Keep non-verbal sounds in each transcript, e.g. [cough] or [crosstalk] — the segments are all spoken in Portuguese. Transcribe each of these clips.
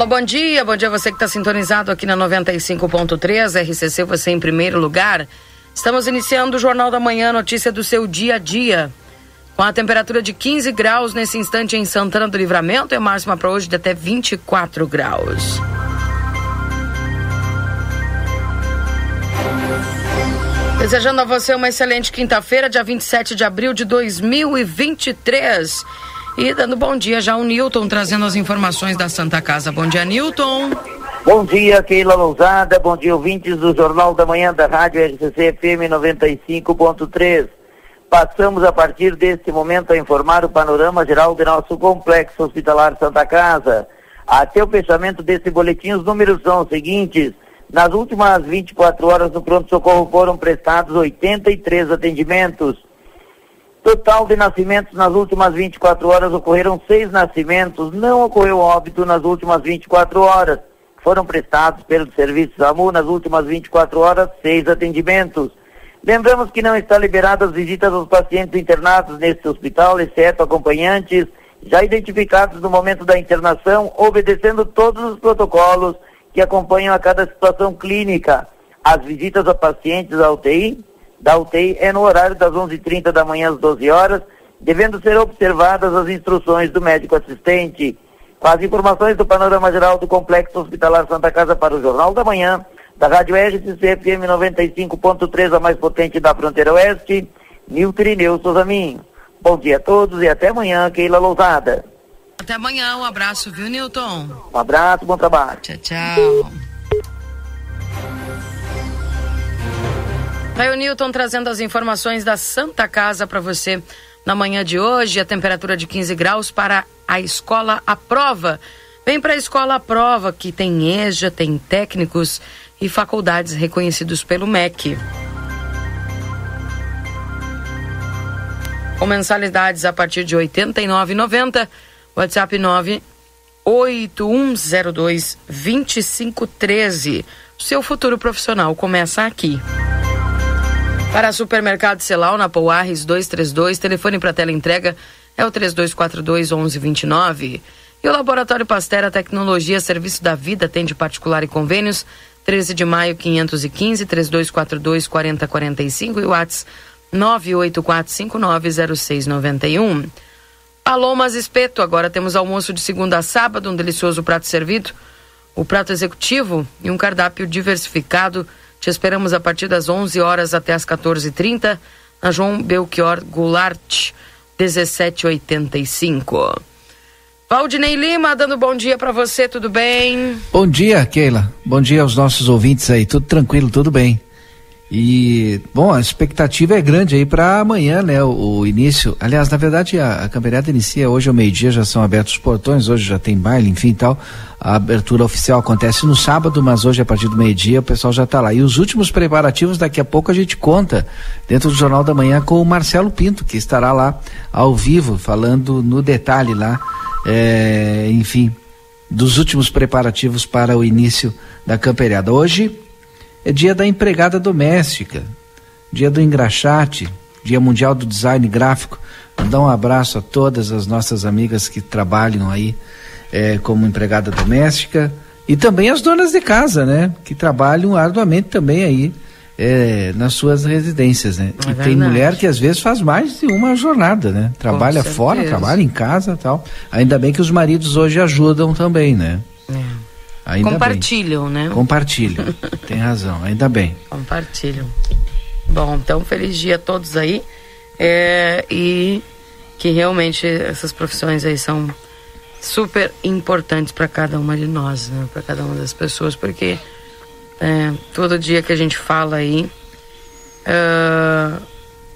Alô, bom dia, bom dia você que está sintonizado aqui na 95.3, RCC, você em primeiro lugar. Estamos iniciando o Jornal da Manhã, notícia do seu dia a dia. Com a temperatura de 15 graus nesse instante em Santana do Livramento, é máxima para hoje de até 24 graus. Desejando a você uma excelente quinta-feira, dia 27 de abril de 2023. E dando bom dia já o Newton, trazendo as informações da Santa Casa. Bom dia, Newton. Bom dia, Keila Lousada. Bom dia, ouvintes do Jornal da Manhã da Rádio RCC FM 95.3. Passamos a partir deste momento a informar o panorama geral do nosso complexo hospitalar Santa Casa. Até o fechamento desse boletim, os números são os seguintes. Nas últimas 24 horas no pronto-socorro foram prestados 83 atendimentos. Total de nascimentos nas últimas 24 horas ocorreram seis nascimentos. Não ocorreu óbito nas últimas 24 horas. Foram prestados pelo Serviço SAMU nas últimas 24 horas seis atendimentos. Lembramos que não está liberadas visitas aos pacientes internados neste hospital, exceto acompanhantes já identificados no momento da internação, obedecendo todos os protocolos que acompanham a cada situação clínica. As visitas a pacientes da UTI, da UTI é no horário das 11h30 da manhã às 12 horas, devendo ser observadas as instruções do médico assistente. Com as informações do panorama geral do Complexo Hospitalar Santa Casa para o Jornal da Manhã, da Rádio RCC FM 95.3, a mais potente da fronteira oeste, Nilton Irineu Souzaminho. Bom dia a todos e até amanhã, Keila Lousada. Até amanhã, um abraço, viu, Newton? Um abraço, bom trabalho. Tchau, tchau. Aí o Newton trazendo as informações da Santa Casa para você na manhã de hoje. A temperatura de 15 graus para a escola à prova. Vem para a escola à prova, que tem EJA, tem técnicos e faculdades reconhecidos pelo MEC. Com mensalidades a partir de R$ 89,90 WhatsApp 98102 2513. Seu futuro profissional começa aqui. Para Supermercado Celal, na Pouarres 232, telefone para tela entrega é o 3242 1129. E o Laboratório Pastera Tecnologia Serviço da Vida atende particular e convênios 13 de maio 515 3242 4045 e WhatsApp 984590691. Palomas Espeto, agora temos almoço de segunda a sábado, um delicioso prato servido, o prato executivo e um cardápio diversificado. Te esperamos a partir das 11 horas até as 14h30 na João Belchior Goulart, 1785. Valdinei Lima, dando bom dia para você, tudo bem? Bom dia, Keila. Bom dia aos nossos ouvintes aí, tudo tranquilo, tudo bem. E, bom, a expectativa é grande aí para amanhã, né? O, o, início. Aliás, na verdade, a, a campeonato inicia hoje ao meio-dia, já são abertos os portões, hoje já tem baile, enfim tal. A abertura oficial acontece no sábado, mas hoje, a partir do meio-dia, o pessoal já está lá. E os últimos preparativos, daqui a pouco a gente conta dentro do Jornal da Manhã com o Marcelo Pinto, que estará lá ao vivo, falando no detalhe lá, é, enfim, dos últimos preparativos para o início da campeonato. Hoje é dia da empregada doméstica, dia do engraxate, dia mundial do design gráfico. Mandar um abraço a todas as nossas amigas que trabalham aí é, como empregada doméstica e também as donas de casa, né? Que trabalham arduamente também aí é, nas suas residências, né? É e tem mulher que às vezes faz mais de uma jornada, né? Trabalha fora, trabalha em casa tal. Ainda bem que os maridos hoje ajudam também, né? É. Ainda Compartilham, bem. né? Compartilham. [laughs] Tem razão, ainda bem. Compartilham. Bom, então feliz dia a todos aí. É, e que realmente essas profissões aí são super importantes para cada uma de nós, né? para cada uma das pessoas, porque é, todo dia que a gente fala aí uh,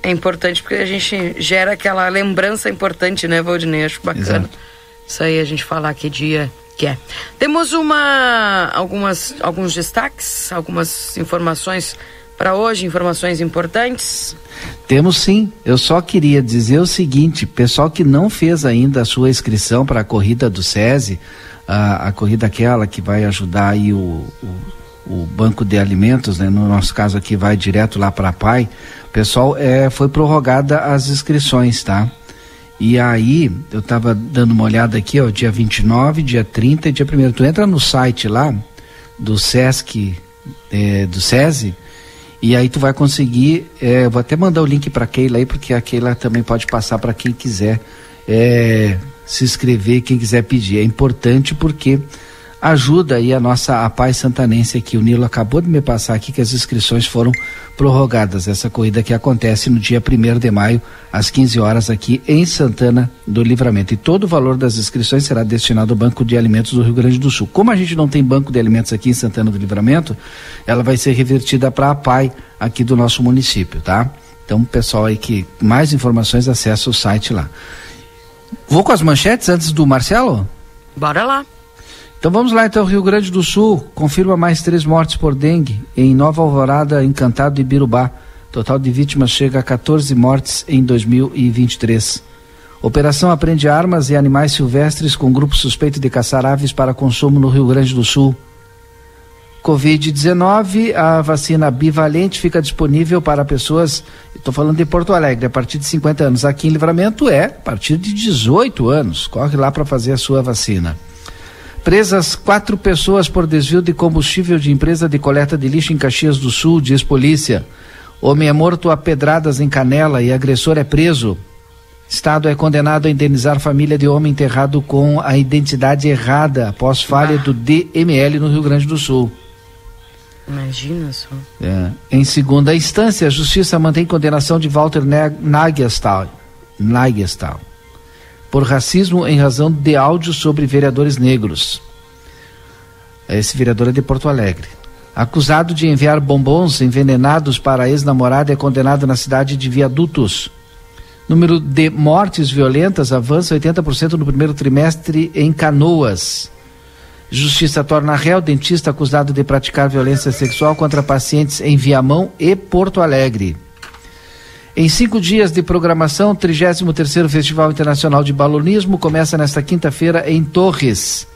é importante porque a gente gera aquela lembrança importante, né, Valdinei? Acho bacana. Exato. Isso aí a gente falar que dia que é. Temos uma algumas alguns destaques, algumas informações para hoje, informações importantes. Temos sim. Eu só queria dizer o seguinte, pessoal que não fez ainda a sua inscrição para a corrida do SESI, a, a corrida aquela que vai ajudar aí o, o, o banco de alimentos, né? No nosso caso aqui vai direto lá para a PAI. Pessoal, é, foi prorrogada as inscrições, tá? E aí, eu estava dando uma olhada aqui, ó, dia 29, dia 30 e dia 1 Tu entra no site lá do Sesc, é, do SESI, e aí tu vai conseguir, é, vou até mandar o link para Keila aí, porque a Keila também pode passar para quem quiser é, se inscrever, quem quiser pedir. É importante porque ajuda aí a nossa a paz santanense aqui. O Nilo acabou de me passar aqui que as inscrições foram prorrogadas. Essa corrida que acontece no dia 1 de maio, às 15 horas, aqui em Santana do Livramento. E todo o valor das inscrições será destinado ao Banco de Alimentos do Rio Grande do Sul. Como a gente não tem banco de alimentos aqui em Santana do Livramento, ela vai ser revertida para a PAI aqui do nosso município, tá? Então, pessoal aí que mais informações acessa o site lá. Vou com as manchetes antes do Marcelo? Bora lá. Então vamos lá então, Rio Grande do Sul confirma mais três mortes por dengue em Nova Alvorada, Encantado e Birubá. Total de vítimas chega a 14 mortes em 2023. Operação apreende armas e animais silvestres com grupo suspeito de caçar aves para consumo no Rio Grande do Sul. Covid-19, a vacina bivalente fica disponível para pessoas, estou falando de Porto Alegre, a partir de 50 anos. Aqui em Livramento é a partir de 18 anos. Corre lá para fazer a sua vacina. Presas quatro pessoas por desvio de combustível de empresa de coleta de lixo em Caxias do Sul, diz polícia. Homem é morto a pedradas em Canela e agressor é preso. Estado é condenado a indenizar família de homem enterrado com a identidade errada após falha ah. do DML no Rio Grande do Sul. Imagina só. É. Em segunda instância, a justiça mantém condenação de Walter Nagestal. Nagestal por racismo em razão de áudio sobre vereadores negros. Esse vereador é de Porto Alegre. Acusado de enviar bombons envenenados para a ex-namorada é condenado na cidade de Viadutos. Número de mortes violentas avança 80% no primeiro trimestre em Canoas. Justiça torna réu dentista acusado de praticar violência sexual contra pacientes em Viamão e Porto Alegre. Em cinco dias de programação, o 33º Festival Internacional de Balonismo começa nesta quinta-feira em Torres.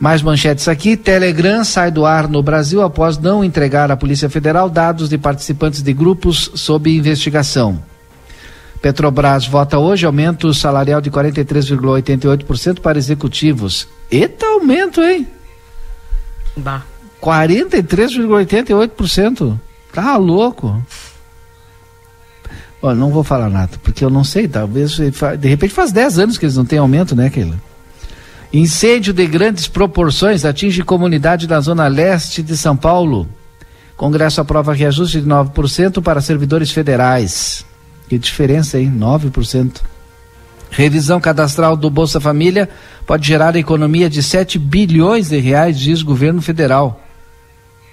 Mais manchetes aqui. Telegram sai do ar no Brasil após não entregar à Polícia Federal dados de participantes de grupos sob investigação. Petrobras vota hoje aumento salarial de 43,88% para executivos. Eita aumento, hein? Bah. 43,88%. Tá louco. Ó, não vou falar nada, porque eu não sei, talvez, de repente faz 10 anos que eles não têm aumento, né, Keila? Incêndio de grandes proporções atinge comunidade da zona leste de São Paulo. Congresso aprova reajuste de 9% para servidores federais. Que diferença, hein? 9%. Revisão cadastral do Bolsa Família pode gerar economia de 7 bilhões de reais, diz governo federal.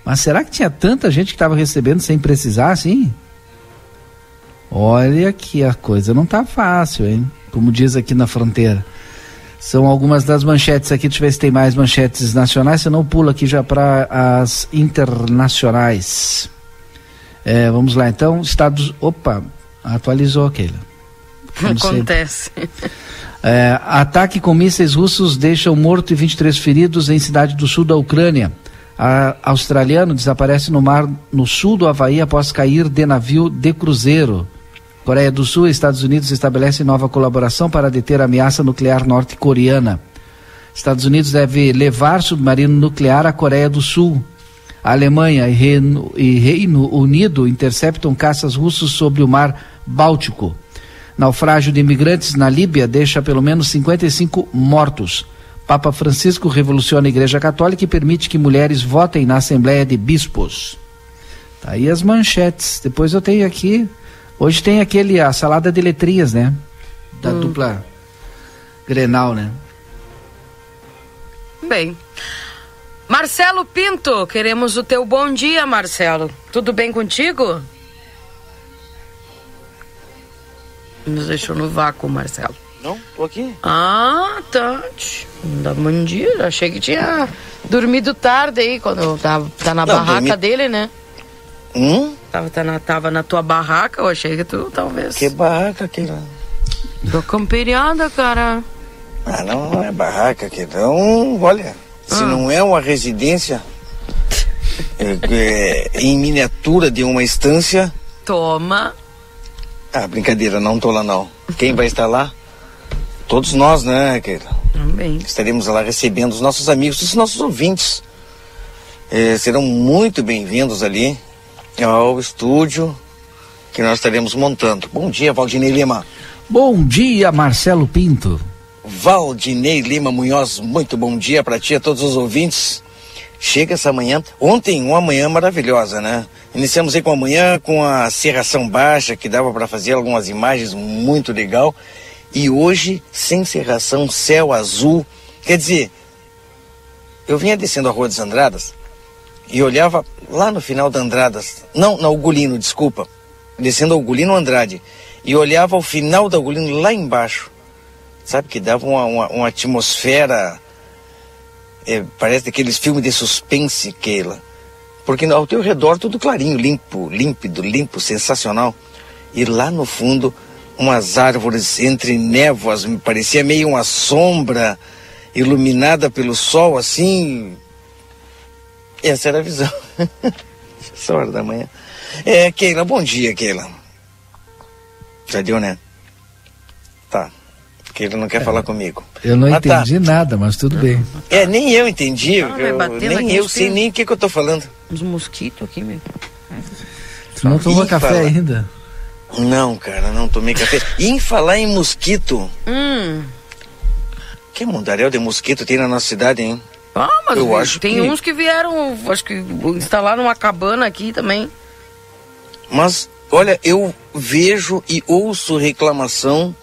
Mas será que tinha tanta gente que estava recebendo sem precisar, assim? Olha que a coisa não tá fácil, hein? Como diz aqui na fronteira. São algumas das manchetes aqui. Deixa eu ver se tem mais manchetes nacionais. Senão pula aqui já para as internacionais. É, vamos lá então. Estados. Opa, atualizou aquele. Acontece. É, ataque com mísseis russos deixa um morto e 23 feridos em cidade do sul da Ucrânia. A, australiano desaparece no mar no sul do Havaí após cair de navio de cruzeiro. Coreia do Sul e Estados Unidos estabelecem nova colaboração para deter a ameaça nuclear norte-coreana. Estados Unidos deve levar submarino nuclear à Coreia do Sul. A Alemanha e Reino, e Reino Unido interceptam caças russos sobre o mar Báltico. Naufrágio de imigrantes na Líbia deixa pelo menos 55 mortos. Papa Francisco revoluciona a Igreja Católica e permite que mulheres votem na Assembleia de Bispos. Tá aí as manchetes. Depois eu tenho aqui Hoje tem aquele, a salada de letrinhas, né? Da hum. dupla Grenal, né? Bem. Marcelo Pinto, queremos o teu bom dia, Marcelo. Tudo bem contigo? Nos deixou no vácuo, Marcelo. Não, tô aqui. Ah, tá. Dá bom dia. Achei que tinha dormido tarde aí, quando tá, tá na Não, barraca dormi... dele, né? Hum? Tava, tá na, tava na tua barraca, eu achei que tu talvez. Que barraca que lá? Tô camperiada, cara. Ah, não, não é barraca que não. Olha, ah. se não é uma residência é, é, em miniatura de uma estância. Toma. Ah, brincadeira, não tô lá não. Quem vai estar lá? Todos nós, né, Keila? Também. Estaremos lá recebendo os nossos amigos, os nossos ouvintes. Eh, serão muito bem-vindos ali ao estúdio que nós estaremos montando. Bom dia, Valdinei Lima. Bom dia, Marcelo Pinto. Valdinei Lima Munhoz, muito bom dia para ti, a todos os ouvintes. Chega essa manhã, ontem uma manhã maravilhosa, né? Iniciamos aí com a manhã com a serração baixa, que dava para fazer algumas imagens muito legal. E hoje, sem serração, céu azul. Quer dizer, eu vinha descendo a Rua dos Andradas e olhava lá no final da Andradas, não, na Ugolino, desculpa, descendo a Ugolino Andrade, e olhava o final da Ugolino lá embaixo sabe? Que dava uma, uma, uma atmosfera, é, parece daqueles filmes de suspense, Keila. Porque ao teu redor tudo clarinho, limpo, límpido, limpo, sensacional. E lá no fundo, umas árvores entre névoas, me parecia meio uma sombra iluminada pelo sol, assim. Essa era a visão. [laughs] Essa hora da manhã. É, Keila, bom dia, Keila. Já deu, né? Tá que ele não quer é, falar comigo. Eu não ah, tá. entendi tá. nada, mas tudo bem. É, nem eu entendi. Ah, eu, nem eu sei nem o que, que eu tô falando. Uns mosquitos aqui, meu. Tu não tomou café fala... ainda? Não, cara, não tomei café. E [laughs] em falar em mosquito. Hum. Que mundaréu de mosquito tem na nossa cidade, hein? Ah, mas eu acho tem que... uns que vieram, acho que instalaram uma cabana aqui também. Mas, olha, eu vejo e ouço reclamação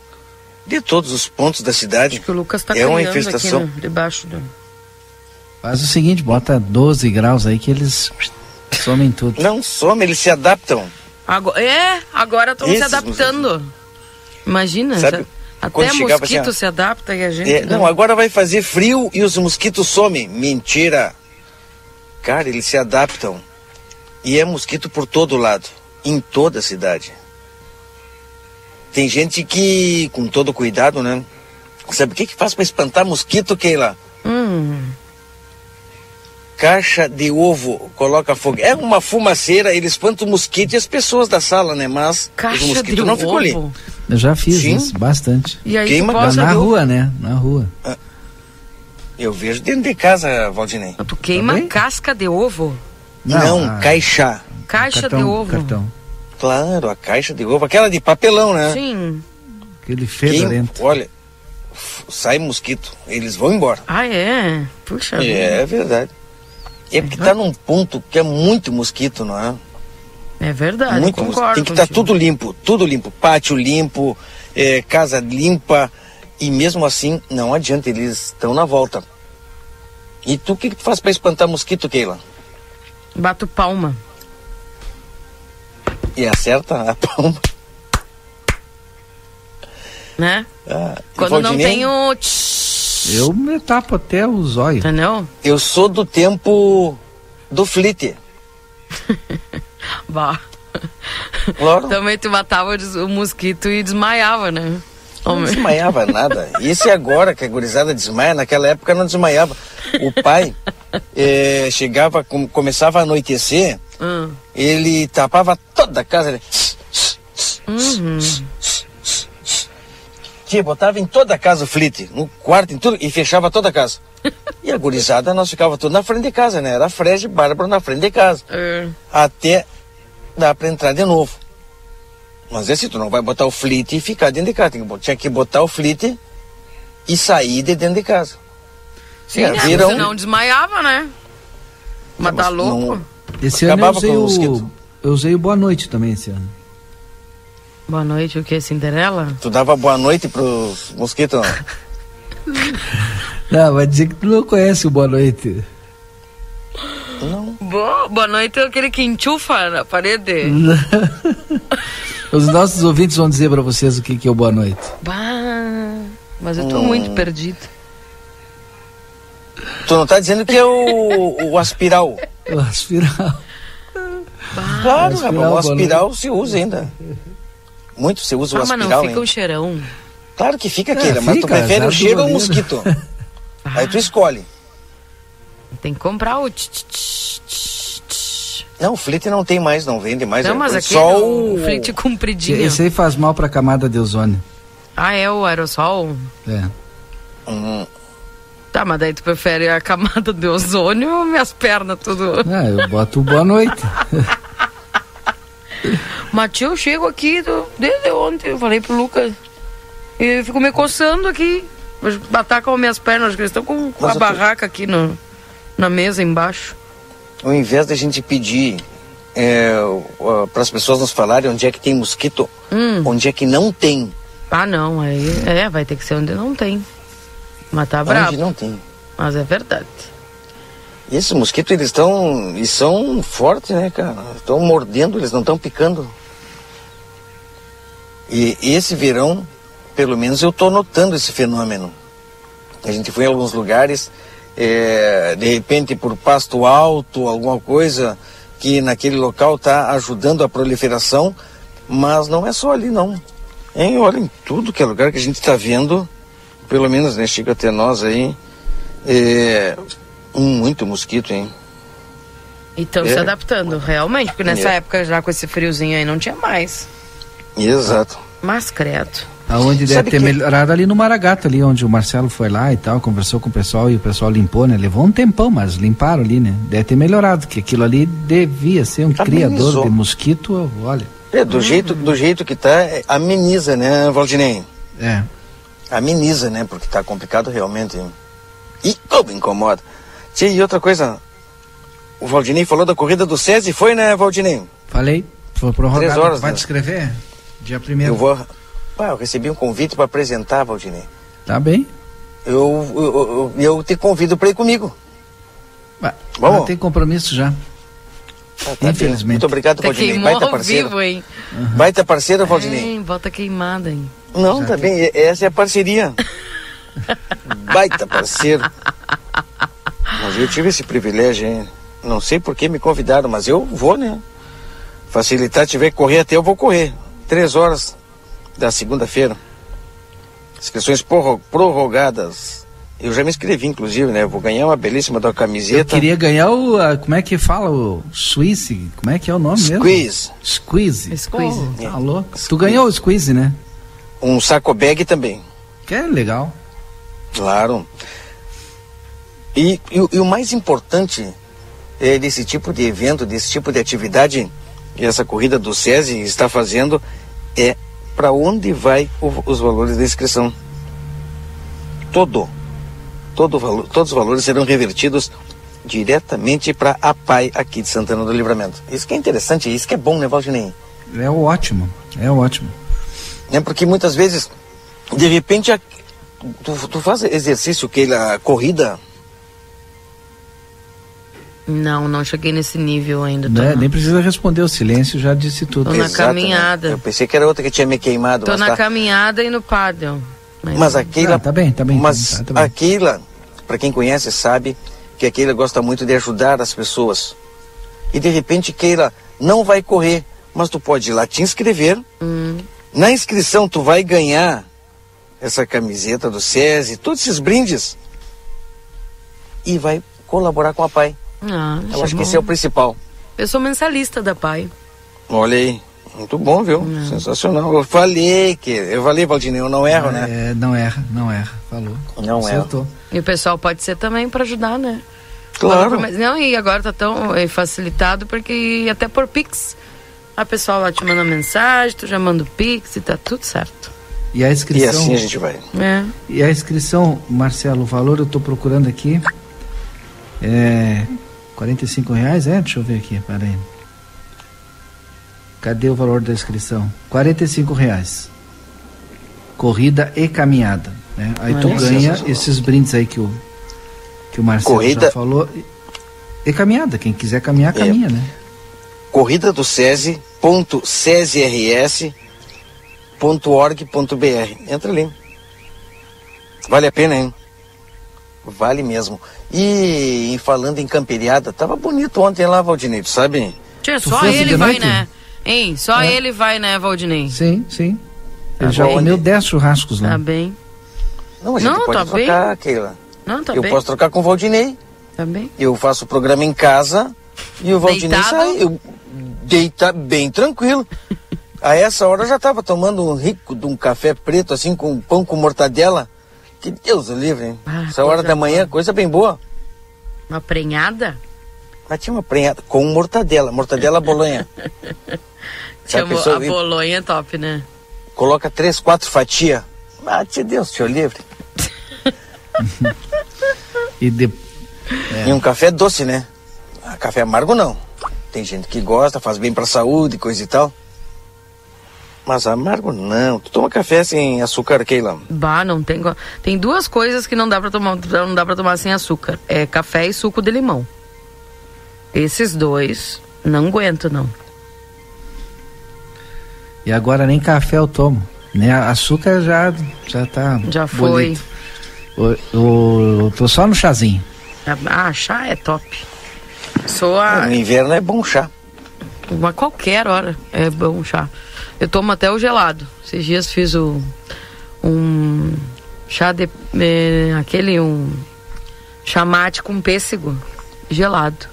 de todos os pontos da cidade. Acho que o Lucas está é uma infestação aqui, né? debaixo do. Faz o seguinte, bota 12 graus aí que eles somem tudo. Não somem, eles se adaptam. Agora, é, agora estão se adaptando. Imagina, Sabe, até mosquito assim, se adapta e a gente. É, não, agora vai fazer frio e os mosquitos somem. Mentira. Cara, eles se adaptam. E é mosquito por todo lado, em toda a cidade. Tem gente que, com todo cuidado, né? Sabe o que, que faz para espantar mosquito, Keila? Hum. Caixa de ovo, coloca fogo. É uma fumaceira, ele espanta o mosquito e as pessoas da sala, né? Mas Caixa os mosquitos não ficam ali. Eu já fiz Sim. isso, bastante. E aí Queima na, na rua, né? Na rua. Ah, eu vejo dentro de casa, Valdinei. Tu queima Também? casca de ovo? Não, não a... caixa. Caixa cartão, de ovo. Cartão. Claro, a caixa de ovo, aquela de papelão, né? Sim. Aquele fedorento. Quem, olha, sai mosquito, eles vão embora. Ah, é? Puxa É, é verdade. É porque tá num ponto que é muito mosquito, não é? É verdade, muito concordo. Tem que estar tá tudo limpo, tudo limpo. Pátio limpo, é, casa limpa. E mesmo assim, não adianta, eles estão na volta. E tu o que, que tu faz para espantar mosquito, Keila? Bato palma. E acerta a [laughs] palma. Né? Ah, Quando não tem o. Eu me tapo até os olhos. Entendeu? Eu sou do tempo do flite. Vá. [laughs] Claro. Também tu matava o mosquito e desmaiava, né? Não desmaiava nada. [laughs] Isso é agora que a gurizada desmaia, naquela época não desmaiava. O pai [laughs] eh, chegava, com, começava a anoitecer, Hum. Ele tapava toda a casa. Ele... Uhum. Que botava em toda a casa o flite, no quarto, em tudo, e fechava toda a casa. E a gurizada, nós ficava tudo na frente de casa, né? Era Fred e Bárbara na frente de casa. Uhum. Até dar para entrar de novo. Mas esse tu não vai botar o flite e ficar dentro de casa. Tinha que botar o flite e sair de dentro de casa. Sim, né? Viram... Você não desmaiava, né? Mas tá louco? Não... Esse Acabava ano eu usei, o, eu usei o Boa Noite também esse ano. Boa noite, o que? Cinderela? Tu dava boa noite pros mosquitos? [laughs] não, vai dizer que tu não conhece o Boa Noite. Não. Boa, boa noite é aquele que enchufa na parede. [laughs] Os nossos ouvintes vão dizer para vocês o que, que é o Boa Noite. Bah, mas eu tô hum. muito perdido. Tu não tá dizendo que é o, o aspiral? O aspiral. Claro, o aspiral, o aspiral se usa ainda. Muito se usa ah, o aspiral. Mas não fica um cheirão. Claro que fica aquele, é, mas tu prefere o cheiro ou o mosquito? [laughs] Aí tu escolhe. Tem que comprar o. Não, o Flit não tem mais, não vende mais. Não, é mas é aqui só o o Flit compridinho. Esse aí faz mal pra camada de ozônio. Ah, é o aerossol? É. Hum, Tá, mas daí tu prefere a camada de ozônio ou minhas pernas tudo? Ah, eu boto boa noite. [laughs] Tio, eu chego aqui do- desde ontem, eu falei pro Lucas. E eu fico me coçando aqui. As minhas pernas, que eles estão com, Mas a barraca aqui no, na mesa embaixo. ao invés da gente pedir para as pessoas nos falarem onde é que tem mosquito, Hum. onde é que não tem, Ah, não, aí é, vai ter que ser onde não tem. Mas tá onde brabo. não tem. Mas é verdade. E esses mosquitos, eles estão. Eles são fortes, né, cara? Estão mordendo, eles não estão picando. E esse verão, pelo menos eu estou notando esse fenômeno. A gente foi em alguns lugares, é, de repente por pasto alto, alguma coisa que naquele local está ajudando a proliferação, mas não é só ali não. Hein? Olha, em tudo que é lugar que a gente está vendo, pelo menos né, chega até nós aí, é, muito mosquito, hein? E estão É. se adaptando, realmente, porque nessa É. época já com esse friozinho aí não tinha mais. Exato. Mas credo. Aonde deve Sabe ter que- melhorado ali no Maragato, ali onde o Marcelo foi lá e tal, conversou com o pessoal e o pessoal limpou, né? Levou um tempão, mas limparam ali, né? Deve ter melhorado, que aquilo ali devia ser um Amenizou. criador de mosquito, olha. É, do, jeito, do jeito que tá, é, ameniza, né, Valdinei? É. Ameniza, né? Porque tá complicado realmente. hein? E como incomoda. Tia, e outra coisa, o Valdinei falou da corrida do SESI, foi, né, Valdinei? Falei, foi prorrogado. Três horas, Vai né? te escrever? Dia primeiro. Eu vou. Ah, eu recebi um convite para apresentar, Valdinei. Tá bem. Eu, eu, eu, eu te convido para ir comigo. Vai. Vamos? Tem compromisso já. Ah, tá bem. Infelizmente. Muito obrigado, Até Valdinei. Baita ao parceiro. vivo, hein? Baita parceiro, Valdinei. É, volta queimada, hein? Não, Já tá bem, essa é a parceria. [laughs] Baita parceiro. Mas eu tive esse privilégio, hein? Não sei por que me convidaram, mas eu vou, né? Facilitar, tiver que correr até eu vou correr. Três horas da segunda-feira. Inscrições prorro- prorrogadas. Eu já me inscrevi, inclusive, né? Eu vou ganhar uma belíssima da Eu camiseta. queria ganhar o. a- como é que fala? O Squeeze. Como é que é o nome mesmo? Squeeze. Squeeze. Squeeze. Tá louco. Tu Squeeze. ganhou o Squeeze, né? Um saco bag também. Que é legal. Claro. E, e o- e o mais importante é, desse tipo de evento, desse tipo de atividade que essa corrida do SESI está fazendo é para onde vai o- os valores da inscrição. Todo. Todo valor, todos os valores serão revertidos diretamente para a PAI aqui de Santana do Livramento. Isso que é interessante, isso que é bom, né, Valdinei? É ótimo. É ótimo. É porque muitas vezes, de repente, a- tu, tu faz exercício que a corrida Não, não cheguei nesse nível ainda. Tô, Né? Nem precisa responder o silêncio, já disse tudo. Tô na Exato, né? caminhada. Eu pensei que era outra que tinha me queimado. tô mas na tá. caminhada e no paddle. Mas, Mas a Keila. Ah, tá bem, tá bem, Mas tá, tá bem. a Keila, para quem conhece, sabe que a Keila gosta muito de ajudar as pessoas. E de repente, Keila não vai correr, mas tu pode ir lá te inscrever. Hum, Na inscrição, tu vai ganhar essa camiseta do SESI, todos esses brindes. E vai colaborar com a PAI. Ah, Eu acho que bom. esse é o principal. Eu sou mensalista da PAI. Olha aí. Muito bom, viu? Sensacional. Eu falei que. Eu falei, Valdinei, eu não erro, né? É, não erra, não erra. Falou. Não erra. Acertou. E o pessoal pode ser também para ajudar, né? Claro. Mas não, e agora tá tão é, facilitado porque até por Pix. A pessoa lá te manda mensagem, tu já manda o Pix e tá tudo certo. E a E inscrição. assim a gente vai. É. E a inscrição, Marcelo, o valor eu tô procurando aqui. É. 45 reais? É? Deixa eu ver aqui, peraí. Cadê o valor da inscrição? 45 reais. Corrida e caminhada. Né? Aí tu Olha. ganha esses brindes aí que o, que o Marcelo Corrida- já falou. E- caminhada, quem quiser caminhar, É. caminha, né? corrida do SESI, ponto SESIRS, ponto org, ponto BR. Entra ali. Vale a pena, hein? Vale mesmo. E, e falando em camperiada, tava bonito ontem lá, Valdinei, tu sabe? Tia, Tu só ele vai, né? Hein, só É. ele vai, né, Valdinei? Sim, sim. Ele Tá já bom. comeu 10 churrascos lá. Tá bem. Não, a gente Não, pode tá trocar, Keila. Não, tá Eu bem. posso trocar com o Valdinei. Tá bem. Eu faço o programa em casa E o Valdinei Deitado? saiu, deita bem tranquilo. [laughs] A essa hora eu já estava tomando um rico de um café preto, assim, com pão com mortadela. Que Deus o livre, hein? Ah, essa hora da manhã, coisa bem boa. Uma prenhada? Mas tinha uma prenhada com mortadela, mortadela bolonha. Chamou, pensou a bolonha é top, né? Coloca três, quatro fatias. Ah, te Deus, te livre. [laughs] E de... E um café doce, né? Ah, café amargo não. Tem gente que gosta, faz bem pra saúde, coisa e tal. Mas amargo não. Tu toma café sem açúcar, Keila. Bah, não tem. Tem duas coisas que não dá pra tomar, não dá para tomar sem açúcar. É café e suco de limão. Esses dois não aguento não. E agora nem café eu tomo. Né? Açúcar já, já tá. Já foi. bonito. O, o, tô só no chazinho. Ah, chá é top. Sou a No inverno é bom chá. uma qualquer hora é bom chá. Eu tomo até o gelado. Esses dias fiz o um chá de eh, aquele um chamate com pêssego gelado.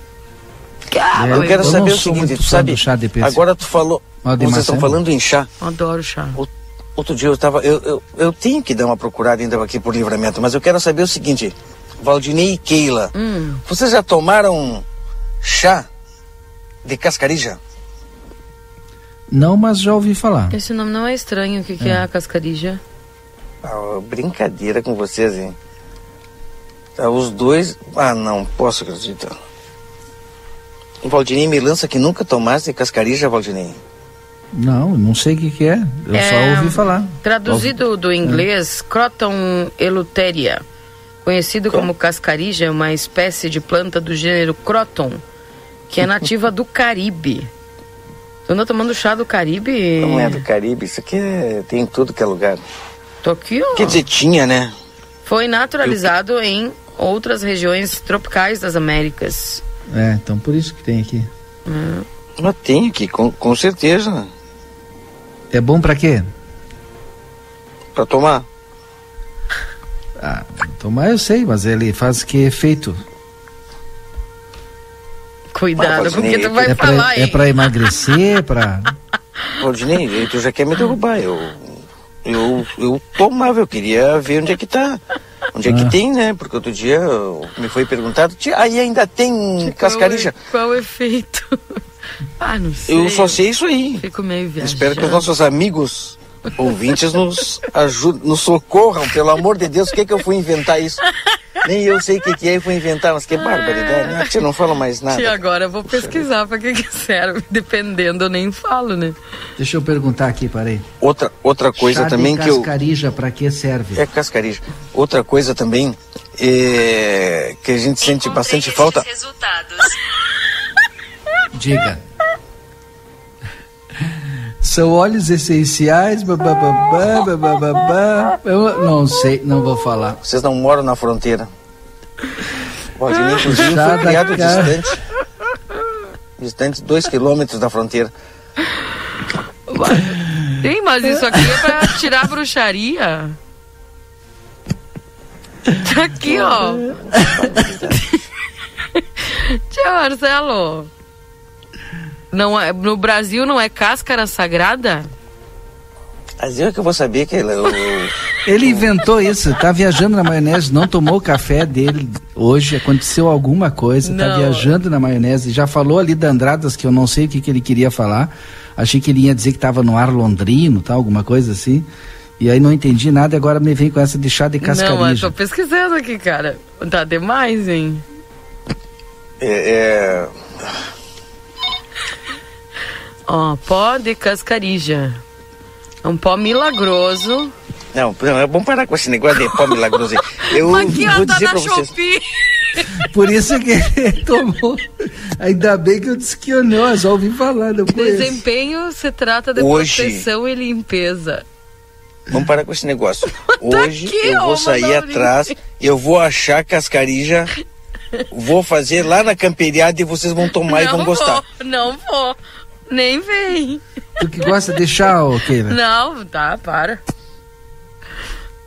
Ah, É, Eu quero eu saber o seguinte, tu sabe? do chá de pêssego. Agora tu falou. Vocês estão é falando em chá. Adoro chá. O- Outro dia eu tava. Eu, eu, eu tenho que dar uma procurada ainda aqui por livramento, mas eu quero saber o seguinte: Valdinei e Keila, Hum, vocês já tomaram chá de cascarija? Não, mas já ouvi falar. esse nome não é estranho. O que, que é a cascarija? Ah, brincadeira com vocês, hein? Ah, os dois. Ah, não posso acreditar. O Valdinei me lança que nunca tomaste cascarija, Valdinei. Não, não sei o que, que é. Eu É, só ouvi falar. Traduzido do inglês, Croton eleuteria, conhecido como cascarija, é uma espécie de planta do gênero Croton, que é nativa do Caribe. Tu anda tomando chá do Caribe? Não é do Caribe, isso aqui é, tem em tudo que é lugar. Tô aqui, ó. Quer dizer, tinha, né? Foi naturalizado em outras regiões tropicais das Américas. É, então por isso que tem aqui. Mas tem aqui, com, com certeza. É bom pra quê? Pra tomar. Ah, tomar eu sei, mas ele faz que efeito? Cuidado com o que tu vai é, falar, pra, hein? é pra emagrecer, pra. [laughs] Valdinei, tu já quer me derrubar. Eu, eu, eu tomava, eu queria ver onde é que tá. Onde é Ah. que tem, né? Porque outro dia me foi perguntado, "Tia, aí ainda tem cascarija. Qual, é- qual o efeito? [laughs] ah, não sei. Eu só sei isso aí. Fico meio viajando. Espero que os nossos amigos ouvintes nos ajudem, nos socorram, pelo amor de Deus, o que é que eu fui inventar isso? [laughs] Nem eu sei o que, que é e fui inventar, mas que barbaridade, né? Tia, não fala mais nada. E agora eu vou pesquisar pra que, que serve. [laughs] Dependendo, eu nem falo, né? Deixa eu perguntar aqui, parei. Outra, outra coisa Chá também de que eu. cascarija, pra que serve? É cascarija. Outra coisa também é, que a gente sente bastante falta. resultados. Diga. [laughs] São óleos essenciais, bababá, bababá. Eu não sei, não vou falar. Vocês não moram na fronteira. Valdinei, inclusive, Chá foi criado cara. distante. Distante dois quilômetros da fronteira. Sim, mas isso aqui é pra tirar a bruxaria. Tá aqui, ó. Tia Marcelo. Não é, no Brasil não é cáscara sagrada? Mas eu é que eu vou saber que eu, Ele inventou isso, tá viajando na maionese, não tomou o café dele hoje, aconteceu alguma coisa, tá Não. viajando na maionese, já falou ali da Andradas que eu não sei o que, que ele queria falar. Achei que ele ia dizer que tava no ar londrino, tá, alguma coisa assim. E aí não entendi nada e agora me vem com essa de chá de Não, mas cascarija. tô pesquisando aqui, cara. Tá demais, hein? é, é, Ó, pó de cascarija. É um pó milagroso. não, não, é bom parar com esse negócio de pó milagroso. Eu vou tá dizer pra vocês. Shopee. Por isso que ele tomou. Ainda bem que eu disse que eu não, eu só ouvi falar, não conheço. Desempenho se trata de Hoje- proteção e limpeza. Vamos parar com esse negócio. [laughs] Hoje aqui, eu vou sair atrás, eu vou achar cascarija, vou fazer lá na camperiada e vocês vão tomar e não vão gostar. Vou, não vou. Nem vem. Tu que gosta de chá, ô Keila? Não, tá, para.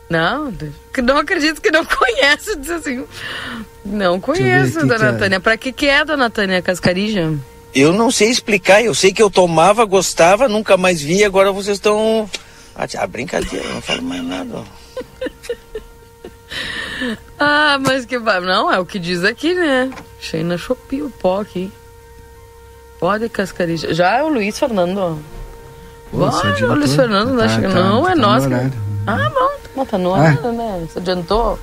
Não, não acredito que não conhece. Diz assim, não conheço, dona que Tânia. É. Pra que que é, dona Tânia Cascarija? Eu não sei explicar. Eu sei que eu tomava, gostava, nunca mais vi. Agora vocês estão... Ah, brincadeira, não falo mais nada. [laughs] ah, mas que... Não, é o que diz aqui, né? Achei na Shopee o pó aqui. Pó de cascarija. Já é o Luiz Fernando. Pô, é o Luiz Fernando, tá, tá, não, é tá nosso. Ah, bom, tá no horário, ah. né? Você adiantou?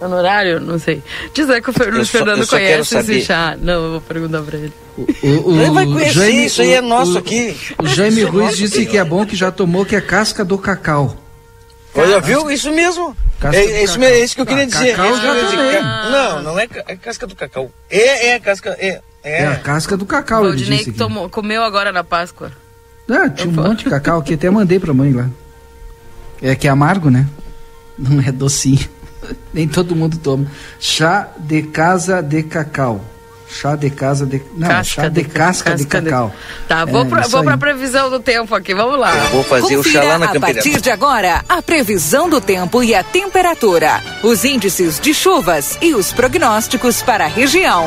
Tá no horário? Não sei. Dizer que o Luiz só, Fernando conhece esse chá. Não, eu vou perguntar pra ele. O, o, ele vai conhecer, Jaime, isso aí é nosso o, aqui. O Jaime Ruiz disse que é bom que já tomou, que é casca do cacau. Olha, viu? Isso mesmo. Casca é, isso, é isso que eu queria ah, dizer. Cacau também. Não, não é, é casca do cacau. É, é casca. É, é. é a casca do cacau. O Valdinei que tomou, comeu agora na Páscoa. Ah, tinha um monte de cacau aqui, até mandei pra mãe lá. É que é amargo, né? Não é docinho. [laughs] Nem todo mundo toma. Chá de casa de cacau. Chá de casa de. Não, casca chá de, de casca, casca, de cacau. De... Tá, vou, é, pra, vou pra previsão do tempo aqui, vamos lá. Eu vou fazer Confira o chá lá na A partir de agora, a previsão do tempo e a temperatura, os índices de chuvas e os prognósticos para a região.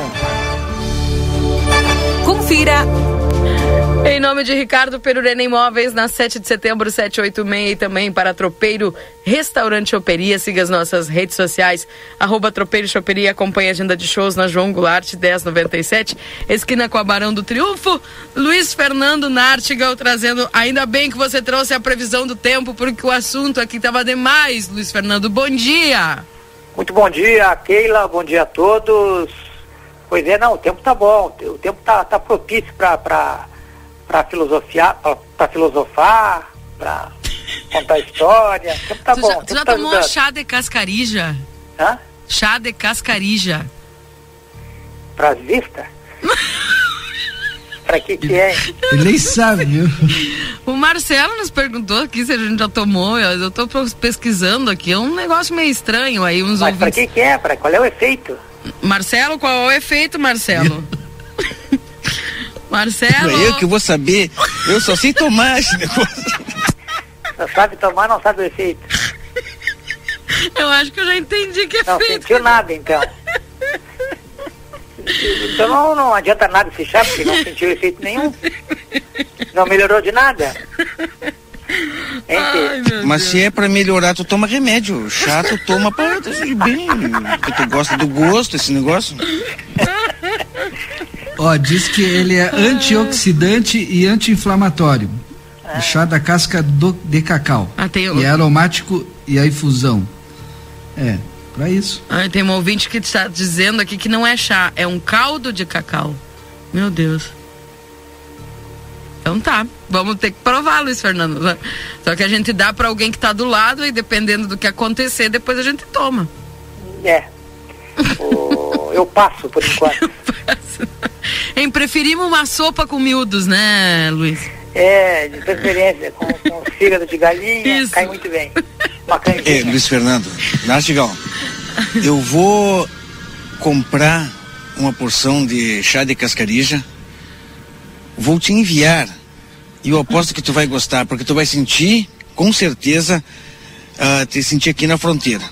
Confira em nome de Ricardo Perurena Imóveis, na 7 de setembro, 786, e também para Tropeiro Restaurante Choperia. Siga as nossas redes sociais, arroba Tropeiro Choperia, acompanhe a agenda de shows na João Goulart, 1097, esquina com a Barão do Triunfo. Luiz Fernando Nartigal trazendo, ainda bem que você trouxe a previsão do tempo, porque o assunto aqui estava demais, Luiz Fernando. Bom dia! Muito bom dia, Keila, bom dia a todos. Pois é, não, o tempo tá bom, o tempo tá, tá propício para para filosofar, para filosofar, [laughs] para contar história. Tempo tá tu bom. Já, tu já tá tomou ajudando. chá de cascarija? Hã? Chá de cascarija. Para as vistas? [laughs] para que que é? Ele nem sabe, viu? O Marcelo nos perguntou aqui se a gente já tomou. Eu estou pesquisando aqui. É um negócio meio estranho aí. Uns Mas para que que é? Pra, qual é o efeito? Marcelo, qual é o efeito, Marcelo? [laughs] Marcelo. É eu que vou saber. Eu só sei tomar esse negócio. Não sabe tomar, não sabe o efeito. Eu acho que eu já entendi que é Não feito. sentiu nada, então. Então não, não adianta nada fechar, porque não sentiu efeito nenhum. Não melhorou de nada. Ai, Mas Deus. se é pra melhorar, tu toma remédio. Chato, toma pra bem. Porque tu gosta do gosto, esse negócio. [laughs] Ó, diz que ele é antioxidante e anti-inflamatório. É. Chá da casca do, de cacau. Ah, tem... E é aromático e a infusão. É, para isso. Ah, tem um ouvinte que está dizendo aqui que não é chá, é um caldo de cacau. Meu Deus. Então tá, vamos ter que provar, Luiz Fernando. Só que a gente dá para alguém que está do lado e dependendo do que acontecer, depois a gente toma. É. O... Eu passo por [laughs] enquanto. Em preferimos uma sopa com miúdos, né, Luiz? É, de preferência, com, com [laughs] fígado de galinha, Isso. cai muito bem. Uma é, Luiz Fernando, Nartigão, eu vou comprar uma porção de chá de cascarija, vou te enviar e eu aposto que tu vai gostar, porque tu vai sentir, com certeza, uh, te sentir aqui na fronteira.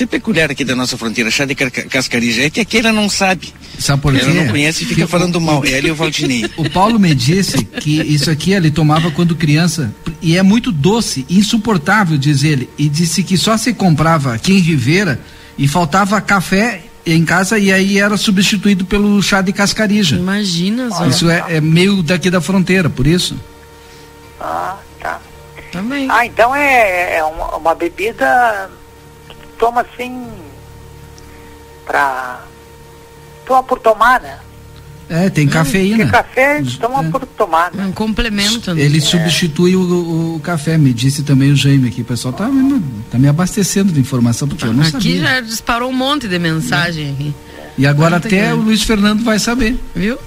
É peculiar aqui da nossa fronteira, chá de cascarija, é que aqui ela não sabe. Sabe por quê? Ela não conhece e fica falando mal. É ali o Valdinei. [laughs] O Paulo me disse que isso aqui ele tomava quando criança e é muito doce, insuportável, diz ele. E disse que só se comprava aqui em Ribeira e faltava café em casa e aí era substituído pelo chá de cascarija. Imagina, Zé. Isso é, é meio daqui da fronteira, por isso. Ah, tá. Também. Ah, então é, é uma, uma bebida toma assim pra. toma por tomar, né? É, tem hum, cafeína. Porque café toma é. por tomar. Né? Um complemento. Né? Ele é. substitui o, o, café, me disse também o Jaime aqui. O pessoal tá, tá me abastecendo de informação, porque eu não aqui sabia. Aqui já disparou um monte de mensagem. Aqui. E agora até o Luiz Fernando vai saber. Viu?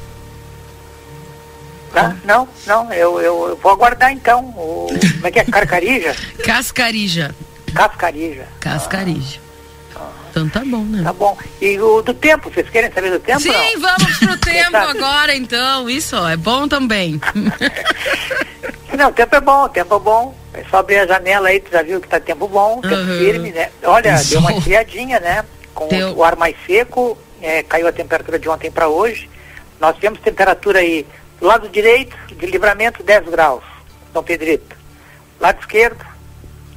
Não, não, não eu, eu, eu, vou aguardar então. O, como é que é? Carcarija? [laughs] Cascarija. Cascarija. Cascarija. Ah. Então tá bom, né? Tá bom. E o do tempo, vocês querem saber do tempo? Sim, não? vamos pro [laughs] tempo agora então. Isso ó, é bom também. [laughs] Não, o tempo é bom, o tempo é bom. É só abrir a janela aí, tu já viu que tá tempo bom, tempo Uhum. firme, né? Olha, Sol. deu uma esfriadinha, né? Com Deu. o ar mais seco, é, caiu a temperatura de ontem para hoje. Nós tivemos temperatura aí do lado direito, de livramento, 10 graus, Dom Pedrito. Lado esquerdo,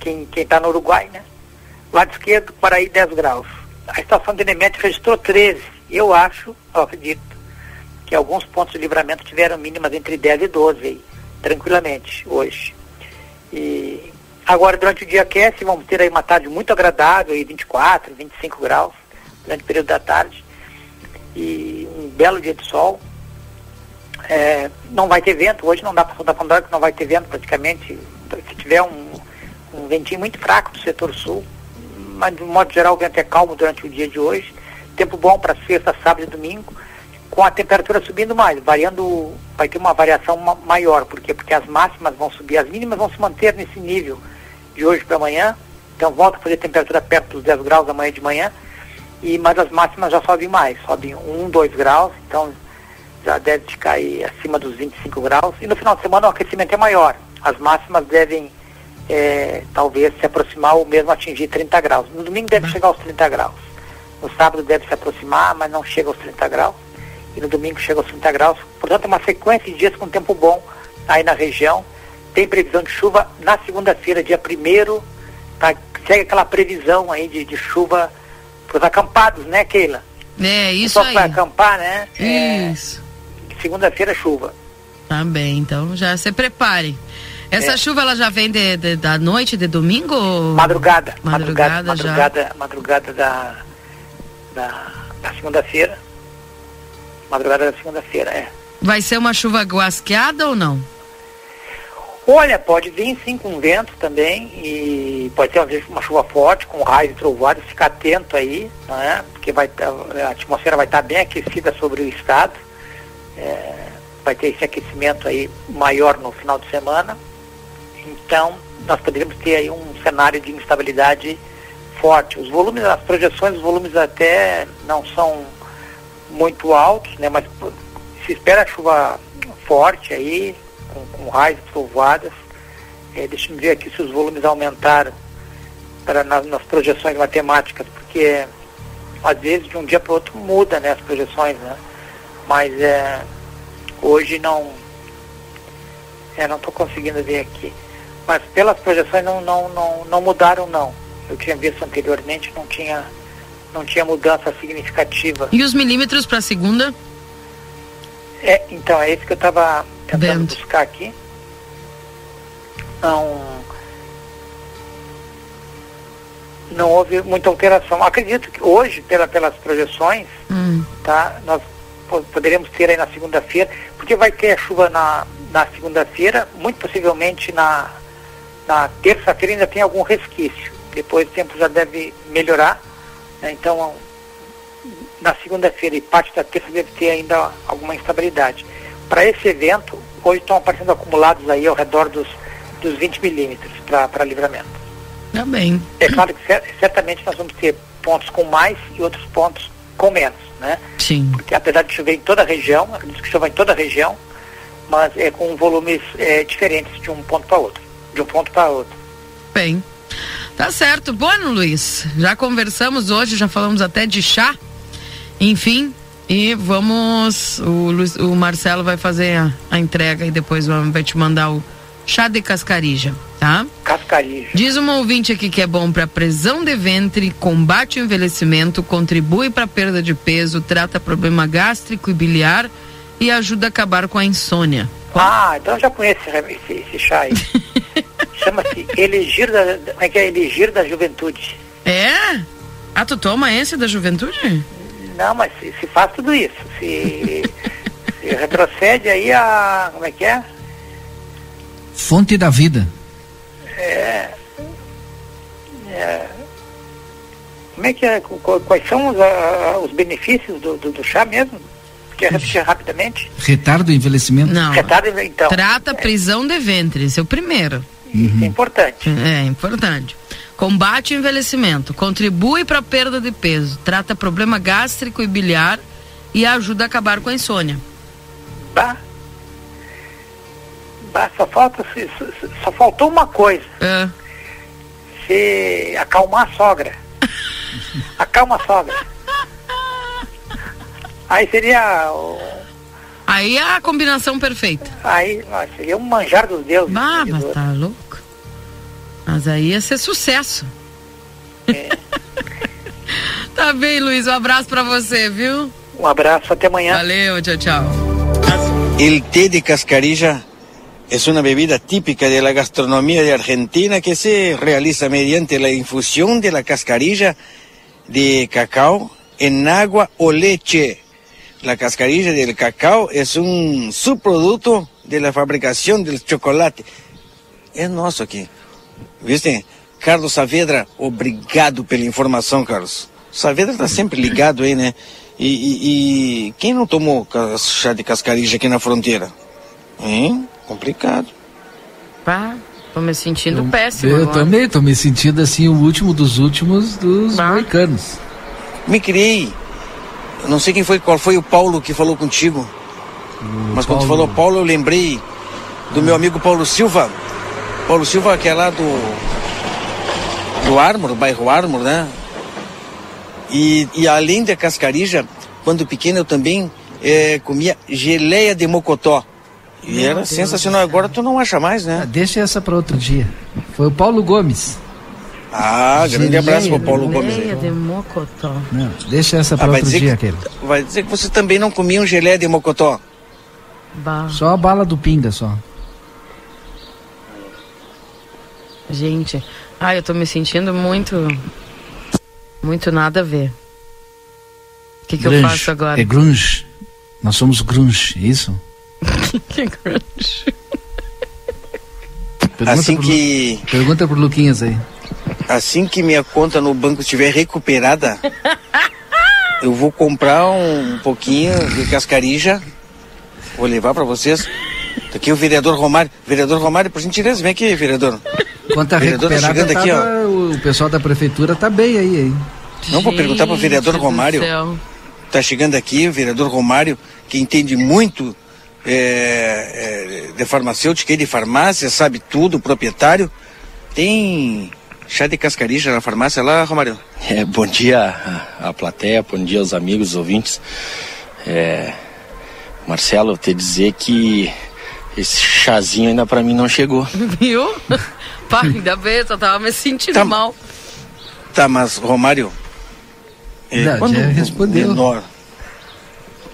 quem, quem tá no Uruguai, né? Lado esquerdo, Paraí, 10 graus. A estação de Enemete registrou 13. Eu acho, eu acredito, que alguns pontos de livramento tiveram mínimas entre 10 e 12 aí, tranquilamente, hoje. E agora, durante o dia aquece, vamos ter aí uma tarde muito agradável, aí 24, 25 graus, durante o período da tarde. E um belo dia de sol. É, não vai ter vento, hoje não dá para dar para que não vai ter vento praticamente. Se tiver um, um ventinho muito fraco do setor sul, mas de modo geral o vento é calmo durante o dia de hoje. Tempo bom para sexta, sábado e domingo, com a temperatura subindo mais, variando, vai ter uma variação ma- maior, por quê? Porque as máximas vão subir, as mínimas vão se manter nesse nível de hoje para amanhã, então volta a fazer temperatura perto dos 10 graus amanhã de manhã, e, mas as máximas já sobem mais, sobem 1, 2 graus, então já deve aí acima dos 25 graus, e no final de semana o aquecimento é maior, as máximas devem é, talvez se aproximar ou mesmo atingir 30 graus. No domingo deve chegar aos 30 graus. No sábado deve se aproximar, mas não chega aos 30 graus. E no domingo chega aos 30 graus. Portanto, é uma sequência de dias com tempo bom aí na região. Tem previsão de chuva na segunda-feira, dia 1 tá? Segue aquela previsão aí de, de chuva para os acampados, né, Keila? É, isso Só para aí. acampar, né? É, Isso. segunda-feira chuva. Tá bem, então já se prepare. Essa É. chuva ela já vem de, de- da noite de domingo? Madrugada. Madrugada, Madrugada, madrugada, madrugada da, da, da segunda-feira. Madrugada da segunda-feira, é. Vai ser uma chuva guasqueada ou não? Olha, pode vir sim com vento também e pode ter às vezes, uma chuva forte, com raio e trovoada, fica atento aí, né? Porque vai tá- a atmosfera vai estar bem aquecida sobre o estado. É, vai ter esse aquecimento aí maior no final de semana. Então, nós poderíamos ter aí um cenário de instabilidade forte. Os volumes, as projeções, os volumes até não são muito altos, né? Mas se espera chuva forte aí, com, com raios trovoadas. É, deixa eu ver aqui se os volumes aumentaram para nas, nas projeções matemáticas, porque às vezes de um dia para o outro muda né, as projeções, né? Mas é, hoje não. É, não estou conseguindo ver aqui. Mas pelas projeções não, não, não, não mudaram não. Eu tinha visto anteriormente, não tinha, não tinha mudança significativa. E os milímetros para segunda? É, então, é isso que eu estava tentando Vendo. buscar aqui. Não, não houve muita alteração. Acredito que hoje, pela, pelas projeções, Hum, tá, nós po- poderemos ter aí na segunda-feira, porque vai ter a chuva na, na segunda-feira, muito possivelmente na, na terça-feira ainda tem algum resquício. Depois o tempo já deve melhorar. né, Então, na segunda-feira e parte da terça deve ter ainda alguma instabilidade. Para esse evento, hoje estão aparecendo acumulados aí ao redor dos, dos 20 milímetros para livramento. tá bem. É claro que cer- certamente nós vamos ter pontos com mais e outros pontos com menos, né? Sim. Porque apesar de chover em toda a região, acredito que chova em toda a região, mas é com volumes é, diferentes de um ponto para outro, de um ponto para outro. Bem. Tá certo. Bueno, Luiz. Já conversamos hoje, já falamos até de chá. Enfim. E vamos. O, Luiz- o Marcelo vai fazer a, a entrega e depois vai te mandar o chá de cascarija, tá? Cascarijo. Diz uma ouvinte aqui que é bom para prisão de ventre, combate o envelhecimento, contribui para perda de peso, trata problema gástrico e biliar e ajuda a acabar com a insônia. Ah, então eu já conheço esse, esse, esse chá aí. [laughs] Chama-se Elegir da, como é que é? Elegir da Juventude. É? Ah, tu toma esse da juventude? Não, mas se, se faz tudo isso. Se, [laughs] se retrocede aí a. Como é que é? Fonte da vida. Como é que é? Qu- qu- Quais são os, ah, os benefícios do, do, do chá mesmo? Quer repetir rapidamente? Retardo do envelhecimento. Não. Retardo, então. Trata prisão de ventre, esse é o primeiro. Isso é importante. É importante. Combate o envelhecimento, contribui para a perda de peso, trata problema gástrico e biliar e ajuda a acabar com a insônia. Tá? Bah, só falta, só faltou uma coisa. É. Se acalmar a sogra. [laughs] Acalma a sogra. Aí seria. o- Aí é a combinação perfeita. Aí ó, seria um manjar dos deuses. Bah, mas tá louco. Mas aí ia ser sucesso. [laughs] tá bem, Luiz. Um abraço pra você, viu? Um abraço, até amanhã. Valeu, tchau, tchau. El té de cascarilla es una bebida típica de la gastronomía de Argentina que se realiza mediante la infusión de la cascarilla de cacao en agua o leche. La cascarilla del cacao es un subproducto de la fabricación del chocolate. É nosso aqui. Viste? Carlos Saavedra, obrigado pela informação, Carlos. Saavedra tá sempre ligado aí, né? E, e- e quem não tomou chá de cascarija aqui na fronteira? Hein? Complicado. Pá, tô me sentindo péssimo Eu agora. também tô me sentindo assim, o último dos últimos dos Bah. moicanos. Me criei. Eu não sei quem foi, qual foi o Paulo que falou contigo. Mas quando tu Paulo. falou Paulo, eu lembrei do meu amigo Paulo Silva. Paulo Silva, que é lá do. do Armor, bairro Armor, né? E, e além da cascarija, quando pequeno eu também eh, comia geleia de mocotó. E Meu era Deus sensacional. céu. Agora tu não acha mais, Ah, né? deixa essa para outro dia. Foi o Paulo Gomes. Ah, grande Geleia abraço pro Paulo Gomes. aí. Leia de mocotó. Não, deixa essa para Ah, vai outro dizer dia, que- aquele. Vai dizer que você também não comia um geleia de mocotó. Bah. Só a bala do pinga, só. Gente, ai, eu tô me sentindo muito. Muito nada a ver. O que, que eu faço agora? É grunge. Nós somos grunge, é isso? [laughs] Que grunge. Pergunta Assim pro, que. Pergunta pro Luquinhas aí. Assim que minha conta no banco estiver recuperada, eu vou comprar um pouquinho de cascarija. Vou levar para vocês. Tá aqui o vereador Romário. Vereador Romário, por gentileza, vem aqui, vereador. Quanto a Vereador tá chegando aqui, tava- o pessoal da prefeitura tá bem aí, hein? Não, vou perguntar pro vereador Gente do Romário. céu. Tá chegando aqui o vereador Romário, que entende muito é, é, de farmacêutica e de farmácia, sabe tudo, proprietário. Tem chá de cascarija na farmácia lá, Romário? É, bom dia à, plateia, bom dia aos amigos, os ouvintes. É, Marcelo, eu te dizer que esse chazinho ainda pra mim não chegou. [laughs] Viu? Pá, ainda bem, só tava me sentindo Tá- mal. Tá, mas Romário. é, Não, quando já respondeu. menor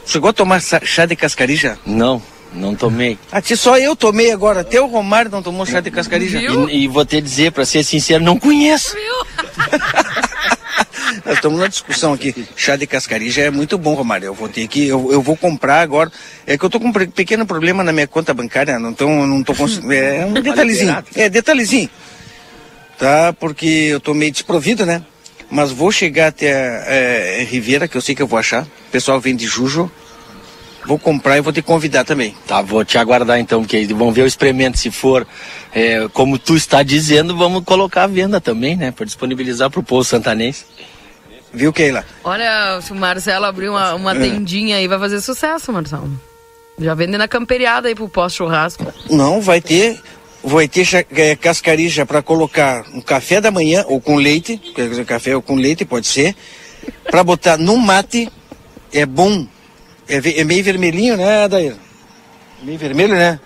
chegou a tomar chá de cascarija? Não, não tomei. Ah, tia, só eu tomei agora. Até o Romário não tomou chá de cascarija. E, e vou te dizer, pra ser sincero, não conheço. [laughs] Nós estamos numa discussão aqui. Chá de cascarija é muito bom, Romário. Eu vou ter que. Eu, eu vou comprar agora. É que eu tô com um pequeno problema na minha conta bancária. Não tô, não tô conseguindo. É um [laughs] detalhezinho. É, detalhezinho. Tá? Porque eu tô meio desprovido, né? Mas vou chegar até é, Ribeira, que eu sei que eu vou achar. O pessoal vem de Jujo. Vou comprar e vou te convidar também. Tá, vou te aguardar então, porque vamos ver o experimento. Se for é, como tu está dizendo, vamos colocar à venda também, né? Para disponibilizar pro povo santanense. Viu, Keila? Olha, se o Marcelo abrir uma, uma tendinha aí, vai fazer sucesso, Marcelo. Já vende na camperiada aí pro pós-churrasco. Não, vai ter. Vai ter é, cascarija para colocar no café da manhã ou com leite, quer dizer, café ou com leite pode ser, para botar no mate, é bom. É, é meio vermelhinho, né, Adair? Meio vermelho, né?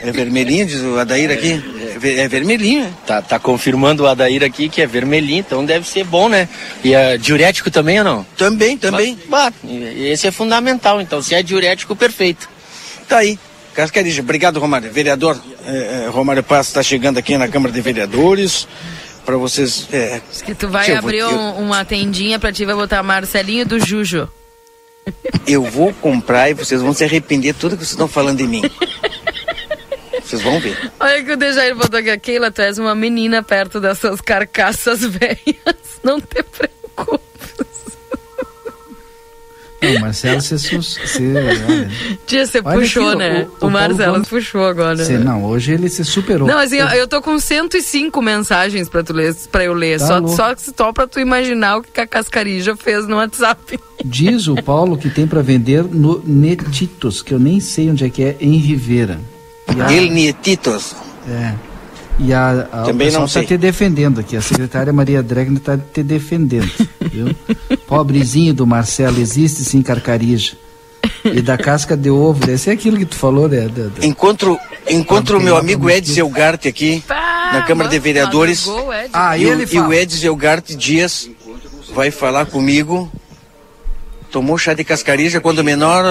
É vermelhinho, diz o Adair aqui. É, é vermelhinho, né? Tá, tá confirmando o Adair aqui que é vermelhinho, então deve ser bom, né? E é diurético também ou não? Também, também. Mas, bah, esse é fundamental, então se é diurético, perfeito. Tá aí. Cascarija, obrigado, Romário. Vereador é, é, Romário Paz está chegando aqui na Câmara de Vereadores. Para vocês. É, Diz que tu vai vou- abrir eu- um- uma tendinha pra ti, vai botar Marcelinho do Jujo. Eu vou comprar e vocês vão se arrepender de tudo que vocês estão falando de mim. Vocês vão ver. Olha que o Dejair botou aqui, Keila, tu és uma menina perto dessas carcaças velhas. Não te preocupes. Não, Marcelo, você. sus- você olha, Tia, você Olha puxou, aqui, né? o- O, o- Paulo Marcelo Gomes- puxou agora. você- não, hoje ele se superou. Não, assim, eu, eu tô com 105 mensagens pra, tu ler, pra eu ler. Tá só, louco. só, só pra tu imaginar o que a Cascarija fez no WhatsApp. Diz o Paulo que tem para vender no Netitos, que eu nem sei onde é que é, em Rivera. a- El Nietitos. É. E a, a, Também não está te defendendo aqui. A secretária Maria Dregner está te defendendo. Viu? [laughs] Pobrezinho do Marcelo, existe sim carcarija. E da casca de ovo, deve ser aquilo que tu falou, né? da- da- Encontro, encontro o meu amigo Edson Elgarte aqui na Câmara de Vereadores. Ah, E, e o, ele e o Edson Elgarte Dias vai falar comigo. Tomou chá de cascarija quando menor,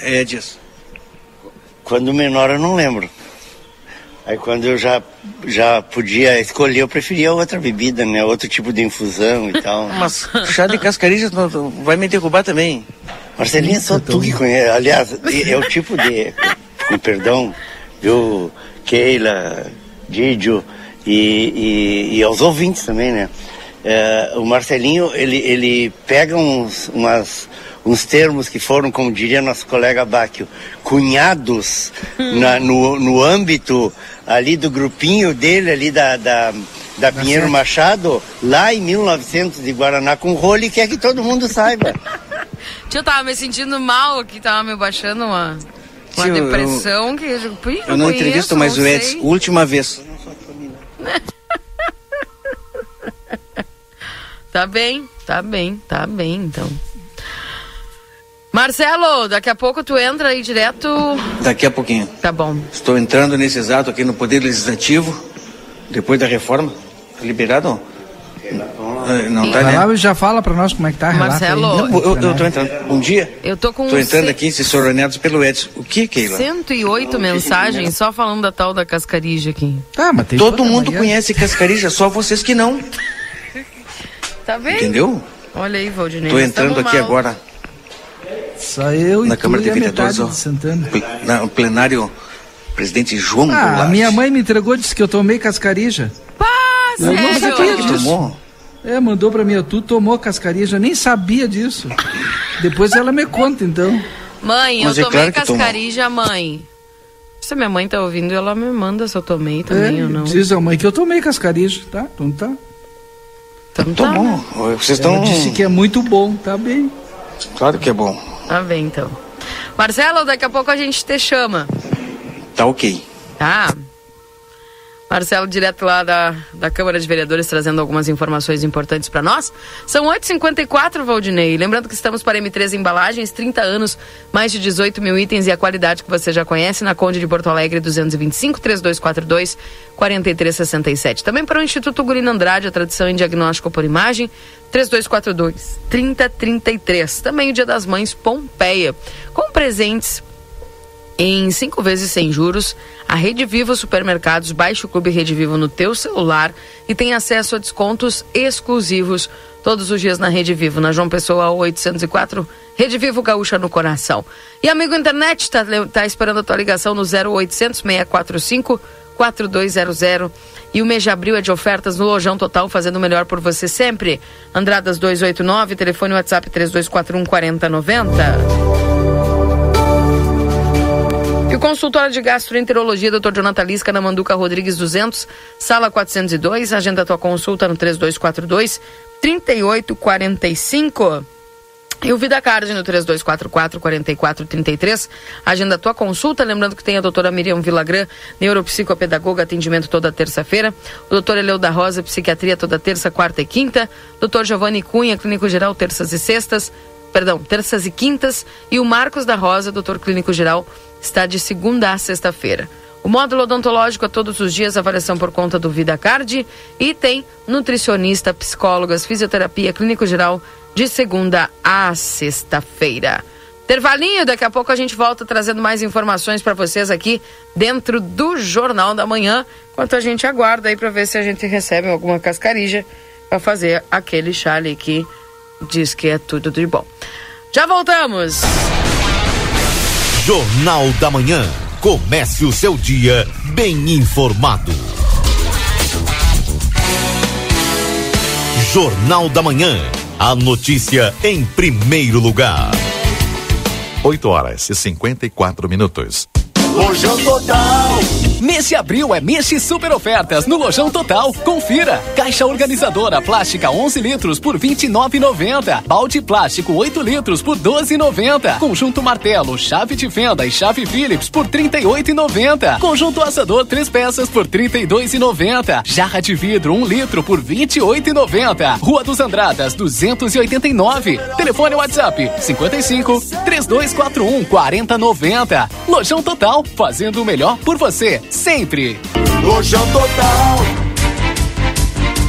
eh, Edson? Quando menor eu não lembro. Aí quando eu já, já podia escolher, eu preferia outra bebida, né? Outro tipo de infusão e tal. [laughs] Mas chá de cascarija vai me derrubar também. Marcelinho, só tu que conhece. Aliás, é é o tipo de. Com perdão, viu? Keila, Didio e, e, e aos ouvintes também, né? É, o Marcelinho, ele, ele pega uns, umas, uns termos que foram, como diria nosso colega Báquio, cunhados na- no, no âmbito ali do grupinho dele, ali da, da, da Pinheiro Machado, lá em 1900 de Guaraná com rolo, e quer que todo mundo saiba. [laughs] Tia, eu tava me sentindo mal aqui, tava me baixando uma, uma Tio, eu- depressão que eu, digo, "Pui, Eu não conheço, entrevisto mais não o sei." Edson, última vez. [laughs] Tá bem, tá bem, tá bem, então. Marcelo, daqui a pouco tu entra aí direto. Daqui a pouquinho. Tá bom. Estou entrando nesse exato aqui no Poder Legislativo, depois da reforma. Tá liberado? Eh, Não tá, né? lá já fala para nós como é que tá. Marcelo, Não, eu, eu tô entrando. Bom dia. Eu tô com Tô entrando aqui, assessorados pelo Edson. O que, Keila? 108 mensagens só falando da tal da cascarija aqui. Tá, mas tem Todo mundo manhã. conhece Cascarija, só vocês que não. Tá bem? Entendeu? Olha aí, Valdinei. Tô entrando aqui mal. agora Só eu na e Câmara de Vereadores. ó. de na- O plenário, presidente João Ah, a Goulart. minha mãe me entregou, disse que eu tomei cascarija. Pá, Eu não sério? sabia Que disso. tomou? É, mandou pra mim, tu tomou cascarija, eu nem sabia disso. Depois ela me conta, então. Mãe, Mas eu é tomei claro tomou. cascarija, mãe. Se minha mãe tá ouvindo, ela me manda se eu tomei também É, ou não. diz a mãe que eu tomei cascarija, tá? Então tá. Então tá, Tomou. Vocês Ela estão. disse que é muito bom, tá bem. Claro que é bom. Tá bem então. Marcelo, daqui a pouco a gente te chama, Tá ok. tá? Marcelo, direto lá da, da Câmara de Vereadores, trazendo algumas informações importantes para nós. São 8h54, Valdinei. Lembrando que estamos para M3 Embalagens, 30 anos, mais de 18 mil itens e a qualidade que você já conhece na Conde de Porto Alegre, 225 3242 4367. Também para o Instituto Gurino Andrade, a tradição em diagnóstico por imagem, 3242 3033. Também o Dia das Mães Pompeia, com presentes em cinco vezes sem juros, a Rede Vivo Supermercados baixa o Clube Rede Vivo no teu celular e tem acesso a descontos exclusivos todos os dias na Rede Vivo, na João Pessoa 804, Rede Vivo Gaúcha no coração. E amigo internet, tá, tá esperando a tua ligação no 0800 645 4200. E o mês de abril é de ofertas no Lojão Total, fazendo o melhor por você sempre. Andradas 289, telefone WhatsApp 3241 4090. E o consultório de gastroenterologia, Dr. Jonathan Lisca, na Manduca Rodrigues 200, sala 402. Agenda tua consulta no 3242 3845. E o Vida Card no 3244 4433. Agenda tua consulta. Lembrando que tem a doutora Miriam Vilagran, neuropsicopedagoga, atendimento toda terça-feira. O doutor Eleu da Rosa, psiquiatria toda terça, quarta e quinta. Doutor Giovanni Cunha, clínico geral, terças e sextas. Perdão, terças e quintas. E o Marcos da Rosa, doutor clínico geral, está de segunda a sexta-feira. O módulo odontológico a todos os dias, avaliação por conta do Vida Card. E tem nutricionista, psicólogas, fisioterapia, clínico geral, de segunda a sexta-feira. Intervalinho, daqui a pouco a gente volta trazendo mais informações para vocês aqui dentro do Jornal da Manhã, enquanto a gente aguarda aí para ver se a gente recebe alguma cascarija para fazer aquele chá ali que diz que é tudo de bom. Já voltamos! Jornal da Manhã. Comece o seu dia bem informado. Jornal da Manhã. A notícia em primeiro lugar. 8 horas e 54 minutos. Lojão Total, Mês de abril é mês de super ofertas no Lojão Total. Confira. Caixa organizadora plástica 11 litros por 29,90. Balde plástico 8 litros por 12,90. Conjunto martelo, chave de fenda e chave Phillips por 38,90. Conjunto assador 3 peças por 32,90. Jarra de vidro 1 litro por 28,90. Rua dos Andradas 289. Telefone WhatsApp 55 3241 4090. Lojão Total, fazendo o melhor por você, sempre. Lojão Total.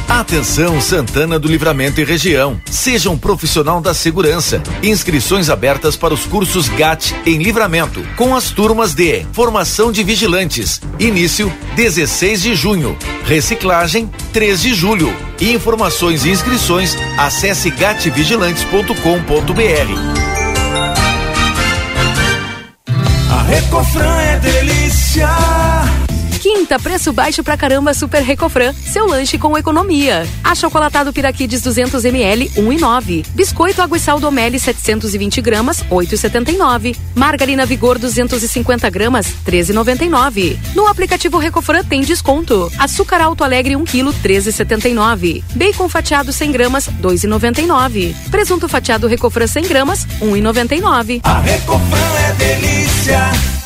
Atenção Santana do Livramento e região. Seja um profissional da segurança. Inscrições abertas para os cursos GAT em Livramento, com as turmas de Formação de Vigilantes. Início 16 de junho. Reciclagem 3 de julho. Informações e inscrições acesse gatvigilantes.com.br. A Recofran é delícia. Quinta, preço baixo pra caramba Super Recofran. Seu lanche com economia. Achocolatado Piraquides 200 ml, 1,9. Biscoito Água e Sal do Meli 720 gramas, 8,79. Margarina Vigor 250 gramas, 13,99. No aplicativo Recofran tem desconto. Açúcar Alto Alegre 1 kg, 13,79. Bacon fatiado 100 gramas, 2,99. Presunto fatiado Recofran 100 gramas, 1,99. A Recofran é delícia.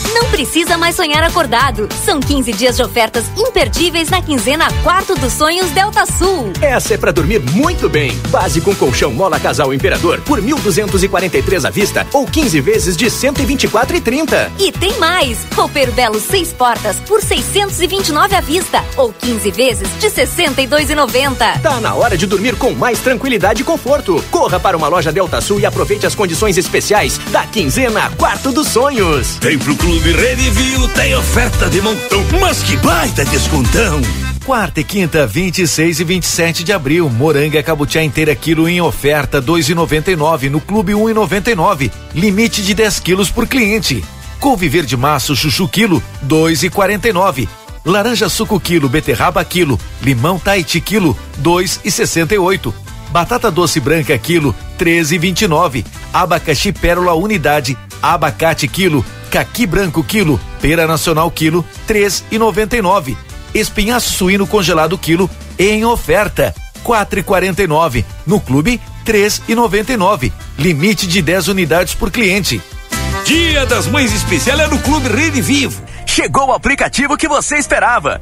Não precisa mais sonhar acordado. São 15 dias de ofertas imperdíveis na quinzena Quarto dos Sonhos Delta Sul. Essa é para dormir muito bem. Base com colchão Mola Casal Imperador por 1.243 à vista ou 15 vezes de 124,30. E tem mais. Roupeiro Belo 6 portas por 629 à vista ou 15 vezes de 62,90. Tá na hora de dormir com mais tranquilidade e conforto. Corra para uma loja Delta Sul e aproveite as condições especiais da quinzena Quarto dos Sonhos. Vem pro Clube Redivio, tem oferta de montão, mas que baita descontão. Quarta e quinta, 26 e 27 de abril, moranga cabutiá inteira quilo em oferta 2,99 no Clube 1,99, limite de 10 quilos por cliente. Couve verde maço chuchu quilo 2,49. Laranja suco quilo, beterraba quilo, limão Tahiti quilo 2,68. Batata doce branca quilo 13,29. Abacaxi pérola unidade, abacate quilo, caqui branco quilo, pera nacional quilo 3,99 espinhaço suíno congelado quilo em oferta, quatro e quarenta e nove. No clube, três e noventa e nove. Limite de 10 unidades por cliente. Dia das Mães Especial é no Clube Rede Vivo. Chegou o aplicativo que você esperava.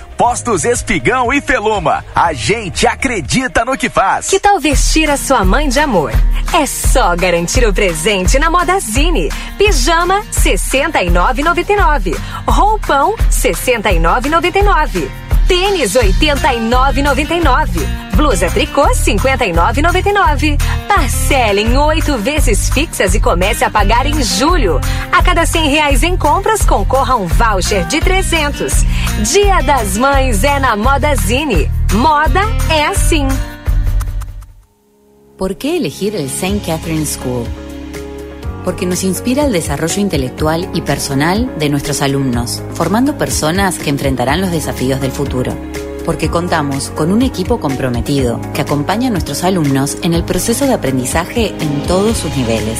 Postos Espigão e Feluma. A gente acredita no que faz. Que tal vestir a sua mãe de amor? É só garantir o presente na Modazine. Pijama 69,99. Roupão 69,99. Tênis 89,99. Blusa tricô 59,99. Parcela em oito vezes fixas e comece a pagar em julho. A cada cem reais em compras concorra um voucher de 300. Dia das Mães é na Modazine. Moda é assim. ¿Por qué elegir el St. Catherine School? Porque nos inspira el desarrollo intelectual y personal de nuestros alumnos, formando personas que enfrentarán los desafíos del futuro. Porque contamos con un equipo comprometido que acompaña a nuestros alumnos en el proceso de aprendizaje en todos sus niveles.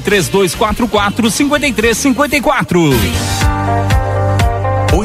3244 5354.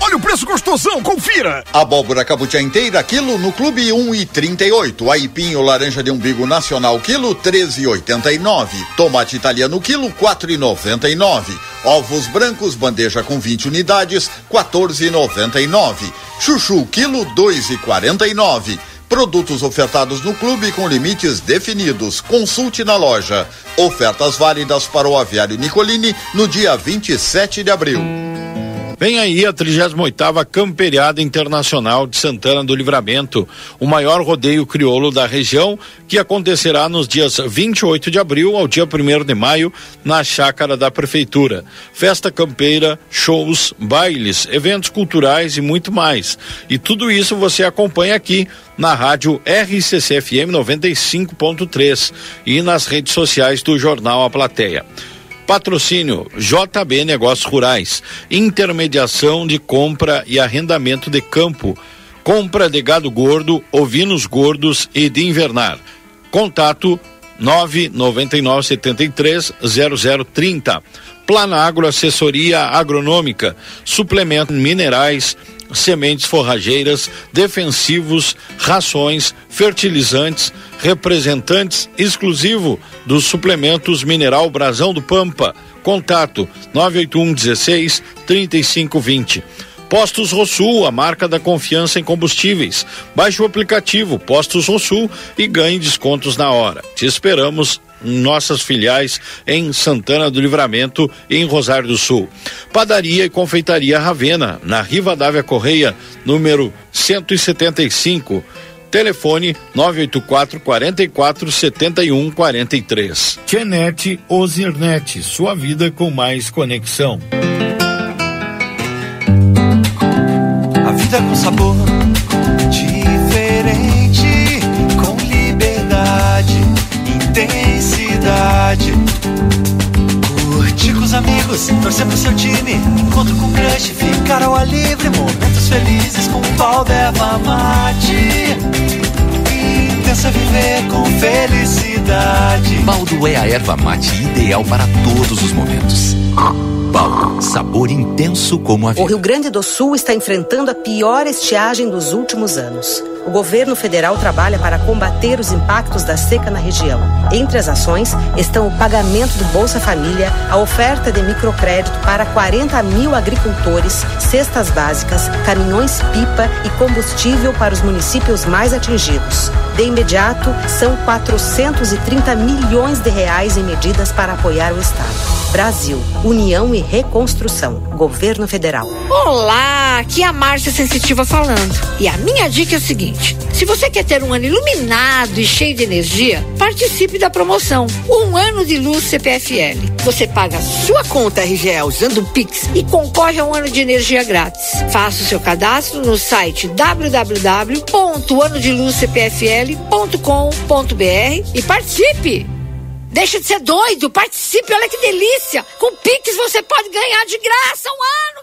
Olha o preço gostosão, confira! Abóbora cabutia inteira, quilo no Clube 1 e 38. Aipinho laranja de umbigo nacional, quilo 13,89. Tomate italiano, quilo 4,99. Ovos brancos, bandeja com 20 unidades, 14,99. Chuchu, quilo 2,49. Produtos ofertados no clube com limites definidos. Consulte na loja. Ofertas válidas para o aviário Nicolini no dia 27 de abril. Vem aí a 38ª Camperiada Internacional de Santana do Livramento, o maior rodeio crioulo da região, que acontecerá nos dias 28 de abril ao dia 1 de maio, na chácara da prefeitura. Festa campeira, shows, bailes, eventos culturais e muito mais. E tudo isso você acompanha aqui na rádio RCCFM 95.3 e nas redes sociais do jornal A Plateia. Patrocínio JB Negócios Rurais. Intermediação de compra e arrendamento de campo. Compra de gado gordo, ovinos gordos e de invernar. Contato 999 73 0030. Planagro Assessoria Agronômica. Suplementos minerais sementes forrageiras, defensivos, rações, fertilizantes, representantes exclusivo dos suplementos Mineral Brasão do Pampa. Contato 981 16 3520. Postos Rosul, a marca da confiança em combustíveis. Baixe o aplicativo Postos Rosul e ganhe descontos na hora. Te esperamos nossas filiais em Santana do Livramento e em Rosário do Sul. Padaria e Confeitaria Ravena, na Riva Dávia Correia, número 175. Telefone 984 44 71 43. Tienete Ozirnet, sua vida com mais conexão. A vida com sabor diferente, intensidade. Curtir com os amigos, torcer pro seu time, encontro com crush, ficar ao ar livre, momentos felizes com o pau da erva mate. Intensa viver com felicidade. Baldo é a erva mate ideal para todos os momentos. Baldo, sabor intenso como a vida. O Rio Grande do Sul está enfrentando a pior estiagem dos últimos anos. O governo federal trabalha para combater os impactos da seca na região. Entre as ações estão o pagamento do Bolsa Família, a oferta de microcrédito para 40 mil agricultores, cestas básicas, caminhões-pipa e combustível para os municípios mais atingidos. De imediato, são 430 milhões de reais em medidas para apoiar o Estado. Brasil, União e Reconstrução, Governo Federal. Olá, aqui é a Márcia Sensitiva falando. E a minha dica é o seguinte: se você quer ter um ano iluminado e cheio de energia, participe da promoção Um Ano de Luz CPFL. Você paga sua conta RGE usando o Pix e concorre a um ano de energia grátis. Faça o seu cadastro no site www.anodiluzcpfl.com.br e participe! Deixa de ser doido, participe, olha que delícia! Com Pix você pode ganhar de graça um ano,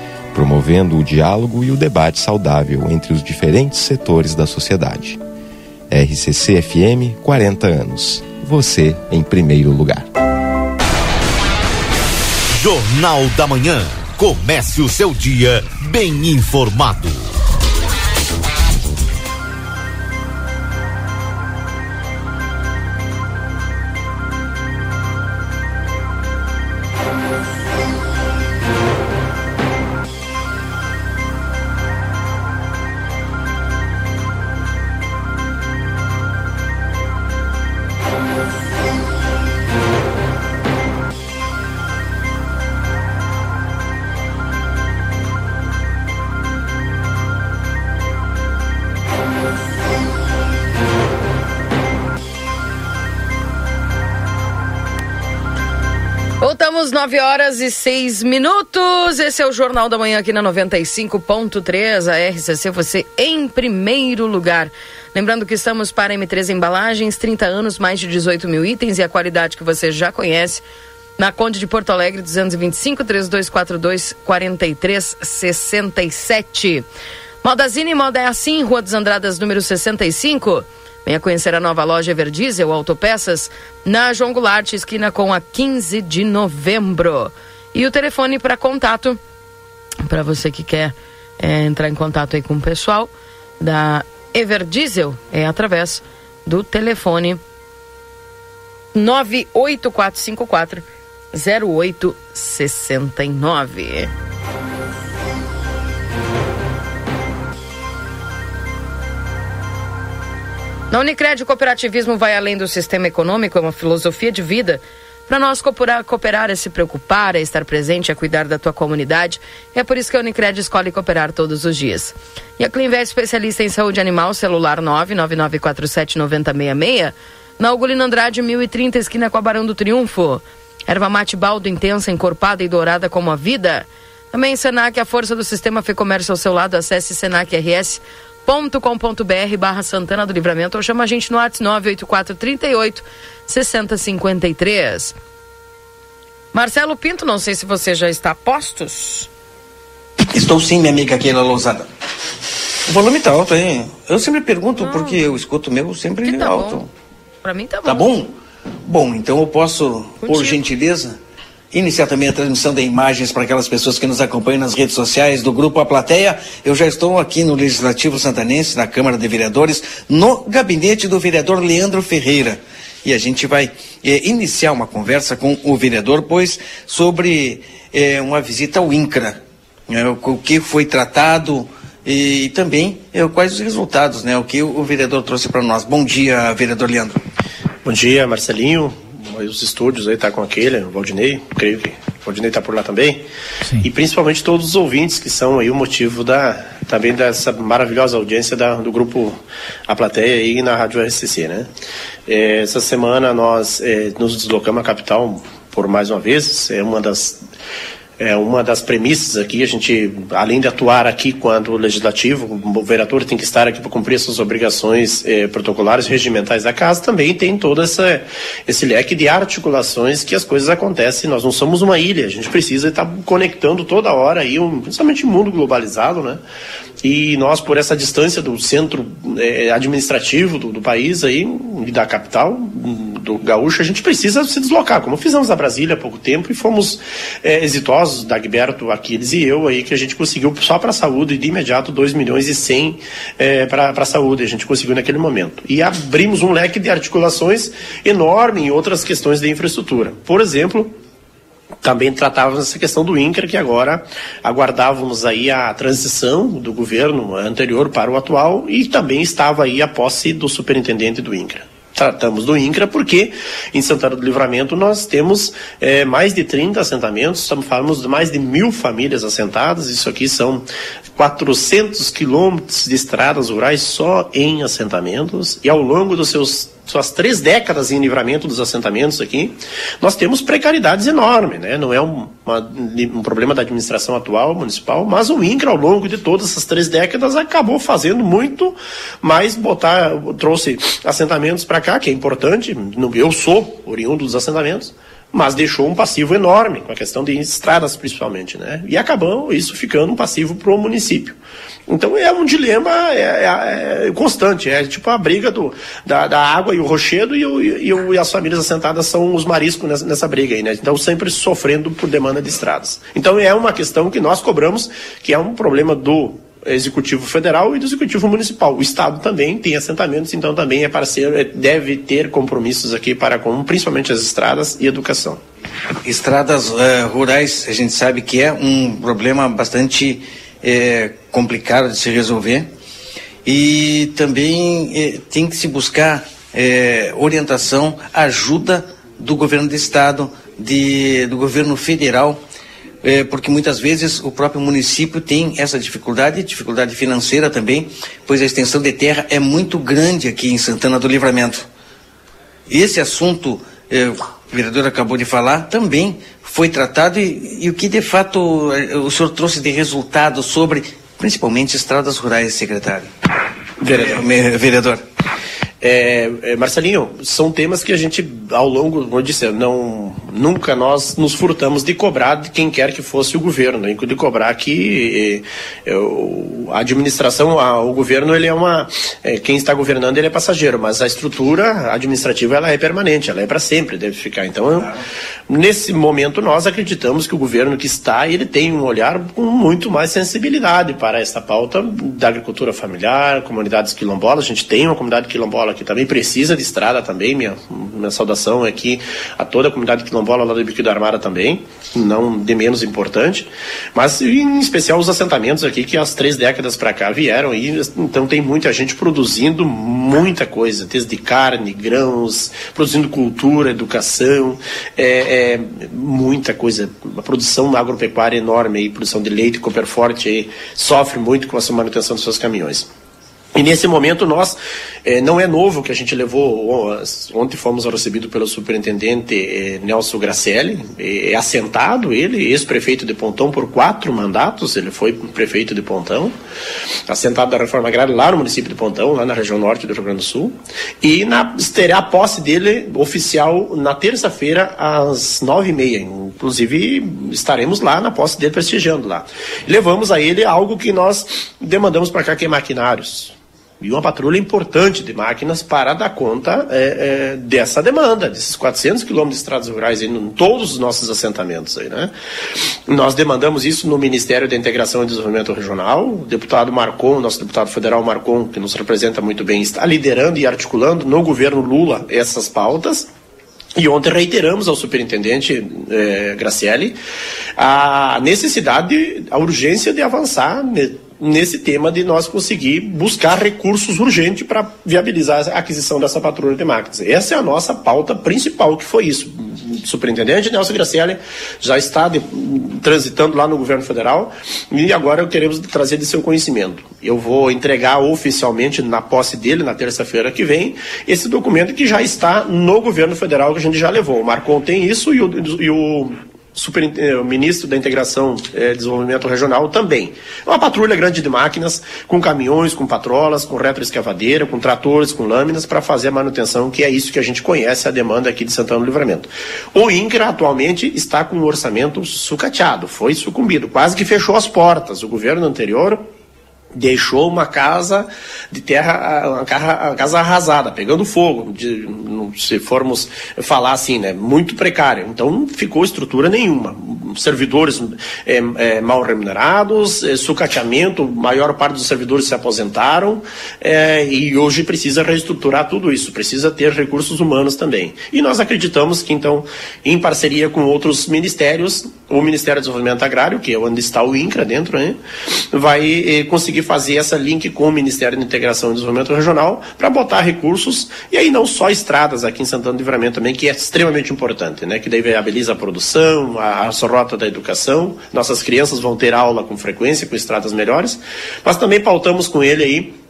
promovendo o diálogo e o debate saudável entre os diferentes setores da sociedade. RCC FM 40 anos. Você em primeiro lugar. Jornal da Manhã. Comece o seu dia bem informado. Voltamos 9 horas e 6 minutos. Esse é o Jornal da Manhã aqui na 95.3, a RCC, você em primeiro lugar. Lembrando que estamos para M3 Embalagens, 30 anos, mais de 18 mil itens e a qualidade que você já conhece. Na Conde de Porto Alegre, 225 3242 4367. Modazine Moda é assim, Rua dos Andradas, número 65. Venha conhecer a nova loja Everdiesel Autopeças na João Goulart, esquina com a 15 de novembro. E o telefone para contato, para você que quer é, entrar em contato aí com o pessoal da Everdiesel, é através do telefone 98454 0869. Na Unicred, o cooperativismo vai além do sistema econômico, é uma filosofia de vida. Para nós cooperar, cooperar é se preocupar, é estar presente, é cuidar da tua comunidade. É por isso que a Unicred escolhe cooperar todos os dias. E a Clinvet, especialista em saúde animal, celular 999479066, na Ugolino Andrade, 1030, esquina com a Barão do Triunfo. Erva mate baldo intensa, encorpada e dourada como a vida. Também Senac, a força do sistema Fê Comércio ao seu lado. Acesse senacrs.com com.br barra Santana do Livramento ou chama a gente no WhatsApp 984 38 6053. Marcelo Pinto, não sei se você já está a postos. Estou sim, minha amiga Keila Lousada. O volume tá alto aí. Eu sempre pergunto não. porque eu escuto o meu sempre tá alto. Bom. Pra mim tá bom. Tá bom? Bom, então eu posso, Contigo. por gentileza, iniciar também a transmissão de imagens para aquelas pessoas que nos acompanham nas redes sociais do Grupo A Plateia. Eu já estou aqui no Legislativo Santanense, na Câmara de Vereadores, no gabinete do vereador Leandro Ferreira. E a gente vai eh, iniciar uma conversa com o vereador, pois, sobre eh, uma visita ao INCRA. Né, o que foi tratado e também eh, quais os resultados, né? O que o vereador trouxe para nós. Bom dia, vereador Leandro. Bom dia, Marcelinho os estúdios aí tá com aquele, o Valdinei, creio que o Valdinei tá por lá também. Sim. E principalmente todos os ouvintes que são aí o motivo da também dessa maravilhosa audiência da, do grupo A Plateia aí na Rádio RCC, né? É, essa semana nós é, nos deslocamos à capital por mais uma vez, é uma das é uma das premissas aqui, a gente, além de atuar aqui quanto legislativo, o vereador tem que estar aqui para cumprir suas obrigações eh, protocolares regimentais da casa, também tem todo essa, esse leque de articulações que as coisas acontecem. Nós não somos uma ilha, a gente precisa estar conectando toda hora aí, um, principalmente mundo globalizado, né? E nós, por essa distância do centro é, administrativo do, do, país aí, e da capital, do Gaúcho, a gente precisa se deslocar, como fizemos na Brasília há pouco tempo e fomos é, exitosos, Dagberto, Aquiles e eu aí, que a gente conseguiu só para a saúde de imediato 2 milhões e 100 é, para a saúde, a gente conseguiu naquele momento. E abrimos um leque de articulações enorme em outras questões de infraestrutura. Por exemplo, também tratávamos essa questão do INCRA, que agora aguardávamos aí a transição do governo anterior para o atual e também estava aí a posse do superintendente do INCRA tratamos do INCRA porque em Santana do Livramento nós temos é, mais de 30 assentamentos, estamos falando de mais de mil famílias assentadas, isso aqui são 400 quilômetros de estradas rurais só em assentamentos e ao longo dos seus suas três décadas em livramento dos assentamentos aqui, nós temos precariedades enormes, né? Não é um, uma, um problema da administração atual municipal, mas o INCRA, ao longo de todas essas três décadas, acabou fazendo muito mais botar, trouxe assentamentos para cá, que é importante. Eu sou oriundo dos assentamentos, mas deixou um passivo enorme com a questão de estradas principalmente, né? E acabou isso ficando um passivo para o município. Então é um dilema é, é, é, constante, é tipo a briga do, da, da água e o rochedo e, o, e, o, e, as famílias assentadas são os mariscos nessa, nessa, briga aí, né? Então sempre sofrendo por demanda de estradas. Então é uma questão que nós cobramos, que é um problema do executivo federal e do executivo municipal. O estado também tem assentamentos, então também é parceiro, é, deve ter compromissos aqui para com principalmente as estradas e educação. Estradas uh, rurais, a gente sabe que é um problema bastante uh, complicado de se resolver e também uh, tem que se buscar orientação, ajuda do governo do estado, de, do governo federal é, porque muitas vezes o próprio município tem essa dificuldade, dificuldade financeira também, pois a extensão de terra é muito grande aqui em Santana do Livramento. Esse assunto, é, o vereador acabou de falar, também foi tratado e, e o que de fato é, o senhor trouxe de resultado sobre, principalmente, estradas rurais, secretário? Vereador. É, vereador. É, é, Marcelinho, são temas que a gente, ao longo, como eu disse, não, nunca nós nos furtamos de cobrar de quem quer que fosse o governo, de cobrar que é, a administração, a, o governo, ele é uma, é, quem está governando ele é passageiro, mas a estrutura administrativa ela é permanente, ela é para sempre, deve ficar. Então, nesse momento nós acreditamos que o governo que está, ele tem um olhar com muito mais sensibilidade para esta pauta da agricultura familiar, comunidades quilombolas, a gente tem uma comunidade quilombola quilombola que também precisa de estrada também. Minha, minha saudação aqui a toda a comunidade quilombola lá do Bico da Armada também, não de menos importante. Mas em especial os assentamentos aqui que as três décadas para cá vieram e então tem muita gente produzindo muita coisa, desde carne, grãos, produzindo cultura, educação, é, é muita coisa. A produção agropecuária enorme aí, produção de leite, Copperforte aí, sofre muito com essa manutenção dos seus caminhões. E nesse momento nós, eh, não é novo que a gente levou, ontem fomos recebidos pelo superintendente eh, Nelson Gracelli, é assentado ele, ex-prefeito de Pontão por quatro mandatos, ele foi prefeito de Pontão, assentado da reforma agrária lá no município de Pontão, lá na região norte do Rio Grande do Sul, e na, terá a posse dele oficial na terça-feira às nove e meia, inclusive estaremos lá na posse dele prestigiando lá. Levamos a ele algo que nós demandamos para cá, que é maquinários e uma patrulha importante de máquinas para dar conta é, é, dessa demanda, desses 400 quilômetros de estradas rurais em todos os nossos assentamentos. Aí, né? Nós demandamos isso no Ministério da Integração e Desenvolvimento Regional. O deputado Marcon, nosso deputado federal Marcon, que nos representa muito bem, está liderando e articulando no governo Lula essas pautas. E ontem reiteramos ao superintendente eh, Gracielli a necessidade, a urgência de avançar nesse tema de nós conseguir buscar recursos urgentes para viabilizar a aquisição dessa patrulha de máquinas. Essa é a nossa pauta principal, que foi isso. O superintendente Nelson Graciele já está de, transitando lá no governo federal e agora queremos trazer de seu conhecimento. Eu vou entregar oficialmente na posse dele, na terça-feira que vem, esse documento que já está no governo federal, que a gente já levou. O Marcon tem isso e o, e o super, eh, o ministro da Integração e eh, Desenvolvimento Regional também. É uma patrulha grande de máquinas, com caminhões, com patrolas, com retroescavadeira, com tratores, com lâminas, para fazer a manutenção, que é isso que a gente conhece, a demanda aqui de Santana do Livramento. O INCRA atualmente está com um orçamento sucateado, foi sucumbido, quase que fechou as portas. O governo anterior deixou uma casa de terra, uma casa arrasada, pegando fogo, de, se formos falar assim, né, muito precária. Então não ficou estrutura nenhuma. Servidores é, é, mal remunerados, é, sucateamento, maior parte dos servidores se aposentaram é, e hoje precisa reestruturar tudo isso, precisa ter recursos humanos também. E nós acreditamos que então, em parceria com outros ministérios, o Ministério do Desenvolvimento Agrário, que é onde está o INCRA dentro, né, vai eh, fazer essa link com o Ministério da Integração e Desenvolvimento Regional para botar recursos, e aí não só estradas aqui em Santana do Livramento também, que é extremamente importante, né? Que daí viabiliza a produção, a, a rota da educação, nossas crianças vão ter aula com frequência, com estradas melhores, mas também pautamos com ele aí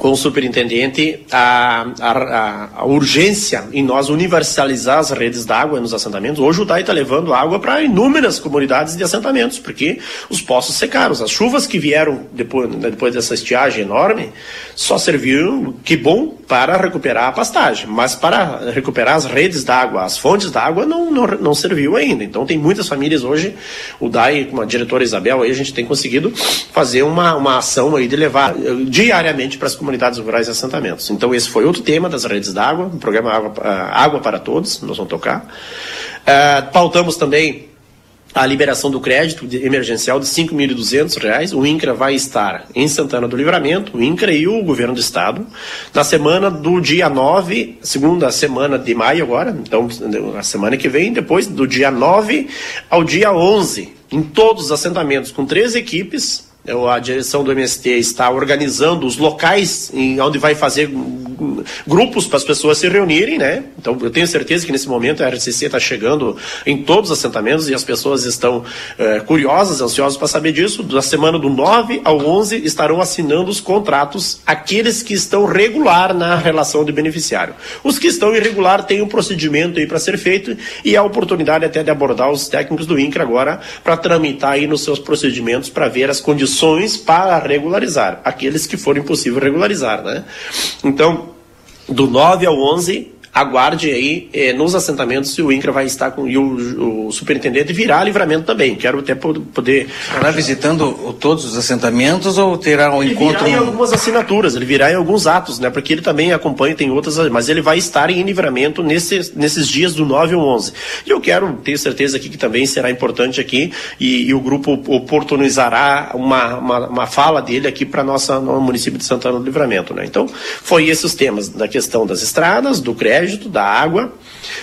com o superintendente a, a, a, urgência em nós universalizar as redes d'água nos assentamentos. Hoje o DAI está levando água para inúmeras comunidades de assentamentos, porque os poços secaram. As chuvas que vieram depois, né, depois dessa estiagem enorme só serviram, que bom, para recuperar a pastagem, mas para recuperar as redes d'água, as fontes d'água, não, não, não serviu ainda. Então tem muitas famílias hoje, o DAI, com a diretora Isabel, aí a gente tem conseguido fazer uma, uma ação aí de levar eh, diariamente para as comunidades comunidades rurais e assentamentos. Então, esse foi outro tema das redes d'água, o programa Água, ah, Água para Todos, nós vamos tocar. Uh, pautamos também a liberação do crédito emergencial de R$ 5.200. O INCRA vai estar em Santana do Livramento, o INCRA e o governo do estado, na semana do dia 9, segunda semana de maio agora, então a semana que vem, depois do dia 9 ao dia 11, em todos os assentamentos, com três equipes, a direção do MST está organizando os locais em onde vai fazer grupos para as pessoas se reunirem, né? Então eu tenho certeza que nesse momento a RCC está chegando em todos os assentamentos e as pessoas estão é, curiosas, ansiosas para saber disso. Da semana do 9 ao 11 estarão assinando os contratos aqueles que estão regular na relação de beneficiário. Os que estão irregular têm um procedimento aí para ser feito e a oportunidade até de abordar os técnicos do INCRA agora para tramitar aí nos seus procedimentos para ver as condições condições para regularizar, aqueles que forem possível regularizar, né? Então, do 9 ao 11, aguarde aí eh, nos assentamentos se o INCRA vai estar com e o, o superintendente virá livramento também. Quero até poder. Estará visitando todos os assentamentos ou terá um ele encontro? Virá em algumas assinaturas, ele virá em alguns atos, né? Porque ele também acompanha, tem outras, mas ele vai estar em livramento nesses, nesses dias do 9 ao 11. E eu quero ter certeza aqui que também será importante aqui e, e o grupo oportunizará uma, uma, uma fala dele aqui para nossa no município de Santana do Livramento, né? Então, foi esses os temas da questão das estradas, do crédito crédito, da água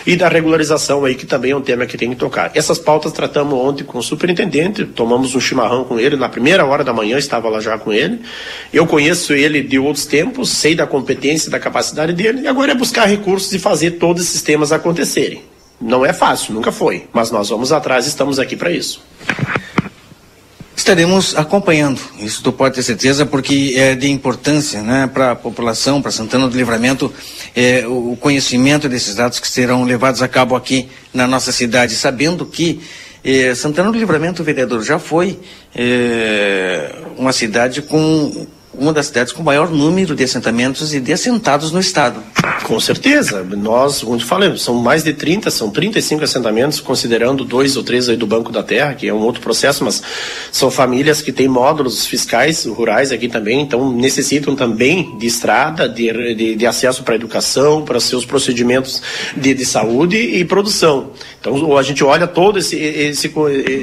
e da regularização aí, que também é um tema que tem que tocar. Essas pautas tratamos ontem com o superintendente, tomamos um chimarrão com ele, na primeira hora da manhã estava lá já com ele. Eu conheço ele de outros tempos, sei da competência da capacidade dele, e agora é buscar recursos e fazer todos esses temas acontecerem. Não é fácil, nunca foi, mas nós vamos atrás e estamos aqui para isso. Estaremos acompanhando, isso tu pode ter certeza, porque é de importância né, para a população, para Santana do Livramento, é, o conhecimento desses dados que serão levados a cabo aqui na nossa cidade, sabendo que é, Santana do Livramento, vereador, já foi é, uma cidade com uma das cidades com maior número de assentamentos e de assentados no estado. Com certeza. Nós, como falei, são mais de 30, são 35 assentamentos, considerando dois ou três aí do Banco da Terra, que é um outro processo, mas são famílias que têm módulos fiscais rurais aqui também, então necessitam também de estrada, de, de, de acesso para a educação, para seus procedimentos de, de saúde e produção. Então a gente olha todo esse, esse,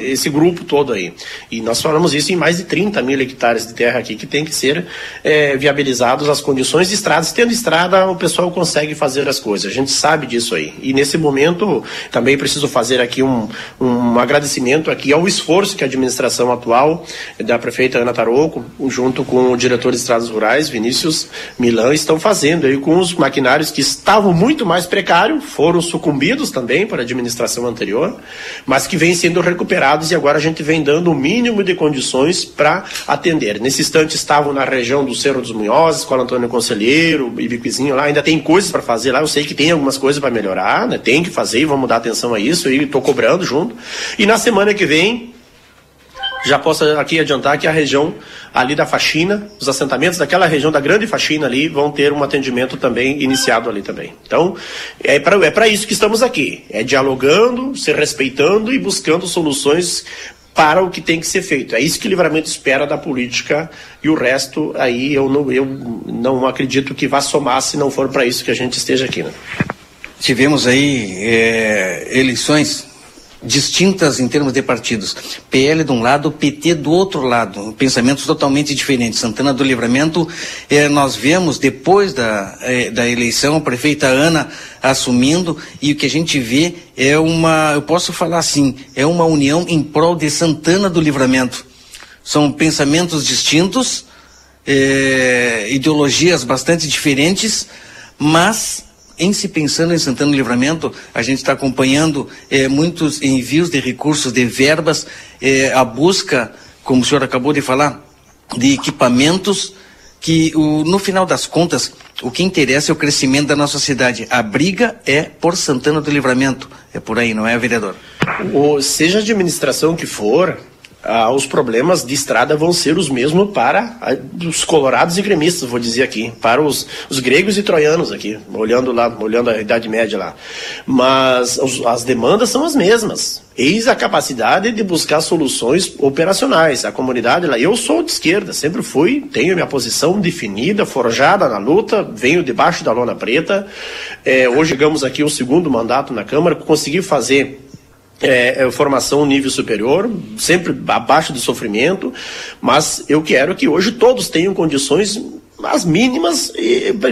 esse grupo todo aí. E nós falamos isso em mais de 30 mil hectares de terra aqui que tem que ser é, viabilizados as condições de estradas. Tendo estrada, o pessoal consegue fazer as coisas. A gente sabe disso aí. E nesse momento também preciso fazer aqui um, um agradecimento aqui ao esforço que a administração atual da prefeita Ana Taroco, junto com o diretor de estradas rurais, Vinícius Milan, estão fazendo aí com os maquinários que estavam muito mais precários, foram sucumbidos também para a administração anterior, mas que vêm sendo recuperados e agora a gente vem dando o mínimo de condições para atender. Nesse instante estavam na região do Cerro dos Munhozes, Escola Antônio Conselheiro, Ibiquizinho lá, ainda tem coisas para fazer lá, eu sei que tem algumas coisas para melhorar, né? tem que fazer e vamos dar atenção a isso e estou cobrando junto. E na semana que vem já posso aqui adiantar que a região ali da faxina, os assentamentos daquela região da grande faxina ali vão ter um atendimento também iniciado ali também. Então, é para é isso que estamos aqui. É dialogando, se respeitando e buscando soluções para o que tem que ser feito. É isso que o livramento espera da política e o resto aí eu não, eu não acredito que vá somar se não for para isso que a gente esteja aqui. Né? Tivemos aí é, eleições distintas em termos de partidos. PL de um lado, PT do outro lado, pensamentos totalmente diferentes. Santana do Livramento, eh, nós vemos depois da, eh, da eleição a prefeita Ana assumindo e o que a gente vê é uma, eu posso falar assim, é uma união em prol de Santana do Livramento. São pensamentos distintos, eh, ideologias bastante diferentes, mas em se pensando em Santana do Livramento, a gente está acompanhando eh, muitos envios de recursos, de verbas, eh, a busca, como o senhor acabou de falar, de equipamentos que, o, no final das contas, o que interessa é o crescimento da nossa cidade. A briga é por Santana do Livramento. É por aí, não é, vereador? O, seja a administração que for, ah, os problemas de estrada vão ser os mesmos para ah, os colorados e gremistas, vou dizer aqui, para os, os gregos e troianos aqui, olhando lá, olhando a Idade Média lá. Mas os, as demandas são as mesmas. Eis a capacidade de buscar soluções operacionais. A comunidade lá, eu sou de esquerda, sempre fui, tenho minha posição definida, forjada na luta, venho debaixo da lona preta. É, hoje chegamos aqui o segundo mandato na Câmara, consegui fazer é, é, formação nível superior, sempre abaixo do sofrimento, mas eu quero que hoje todos tenham condições as mínimas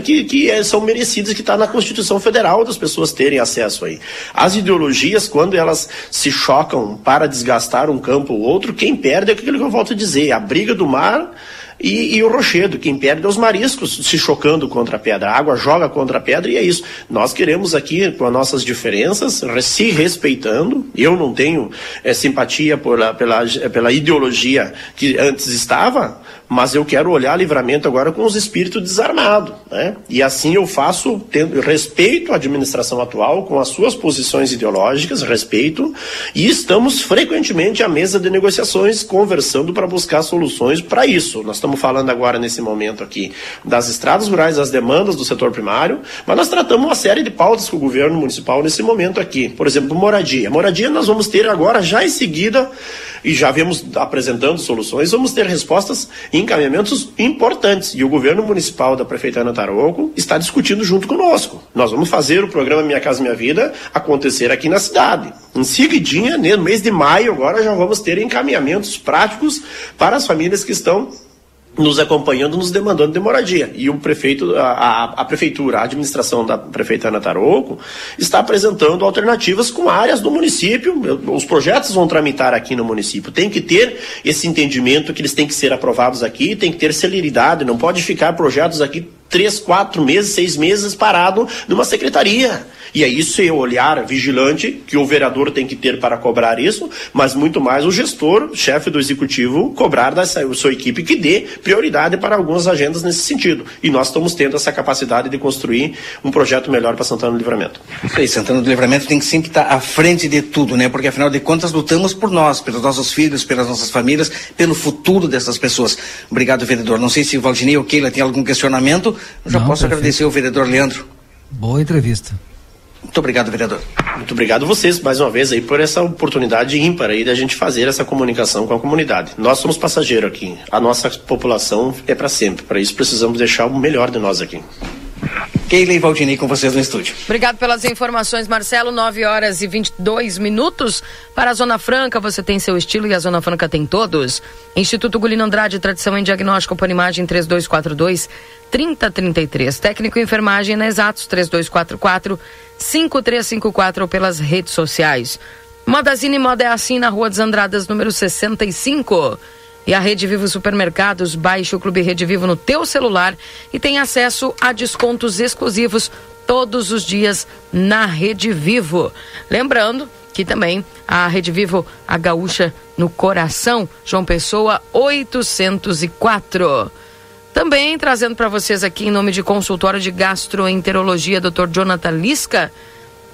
que, que é, são merecidas, que está na Constituição Federal das pessoas terem acesso aí. As ideologias, quando elas se chocam para desgastar um campo ou outro, quem perde é aquilo que eu volto a dizer, a briga do mar e, e, o rochedo. Quem perde é os mariscos se chocando contra a pedra. A água joga contra a pedra e é isso. Nós queremos aqui, com as nossas diferenças, se respeitando. Eu não tenho é, simpatia pela, pela ideologia que antes estava, mas eu quero olhar livramento agora com os espíritos desarmados. Né? E assim eu faço, tendo respeito à administração atual, com as suas posições ideológicas, respeito, e estamos frequentemente à mesa de negociações, conversando para buscar soluções para isso. Nós estamos falando agora, nesse momento aqui, das estradas rurais, das demandas do setor primário, mas nós tratamos uma série de pautas com o governo municipal nesse momento aqui. Por exemplo, moradia. Moradia nós vamos ter agora, já em seguida, e já vemos apresentando soluções, vamos ter respostas e encaminhamentos importantes. E o governo municipal da prefeita Ana Tarouco está discutindo junto conosco. Nós vamos fazer o programa Minha Casa Minha Vida acontecer aqui na cidade. Em seguidinha, no mês de maio, agora já vamos ter encaminhamentos práticos para as famílias que estão nos acompanhando, nos demandando de moradia. E o prefeito, a, a, prefeitura, a administração da prefeita Ana Tarouco está apresentando alternativas com áreas do município. Os projetos vão tramitar aqui no município. Tem que ter esse entendimento que eles têm que ser aprovados aqui, tem que ter celeridade, não pode ficar projetos aqui três, quatro meses, seis meses parado numa secretaria. E é isso é o olhar vigilante que o vereador tem que ter para cobrar isso, mas muito mais o gestor, chefe do executivo, cobrar da sua equipe que dê prioridade para algumas agendas nesse sentido. E nós estamos tendo essa capacidade de construir um projeto melhor para Santana do Livramento. Isso aí, Santana do Livramento tem que sempre estar à frente de tudo, né? Porque afinal de contas lutamos por nós, pelos nossos filhos, pelas nossas famílias, pelo futuro dessas pessoas. Obrigado, vereador. Não sei se o Valdinei ou Keila tem algum questionamento. Eu já Não, posso perfeito. agradecer ao vereador Leandro. Boa entrevista. Muito obrigado, vereador. Muito obrigado vocês, mais uma vez, aí, por essa oportunidade ímpar aí da gente fazer essa comunicação com a comunidade. Nós somos passageiros aqui. A nossa população é para sempre. Para isso, precisamos deixar o melhor de nós aqui. Keila e Valdinei com vocês no estúdio. Obrigado pelas informações, Marcelo. 9 horas e 22 minutos. Para a Zona Franca, você tem seu estilo e a Zona Franca tem todos. Instituto Gulino Andrade, tradição em diagnóstico por imagem 3242 3033. Técnico em enfermagem na Exatos 3244 5354 ou pelas redes sociais. Modazine Moda é assim na Rua dos Andradas, número 65. E a Rede Vivo Supermercados, baixe o Clube Rede Vivo no teu celular e tem acesso a descontos exclusivos todos os dias na Rede Vivo. Lembrando que também a Rede Vivo, a gaúcha no coração, João Pessoa 804. Também trazendo para vocês aqui em nome de consultório de gastroenterologia, Dr. Jonathan Lisca,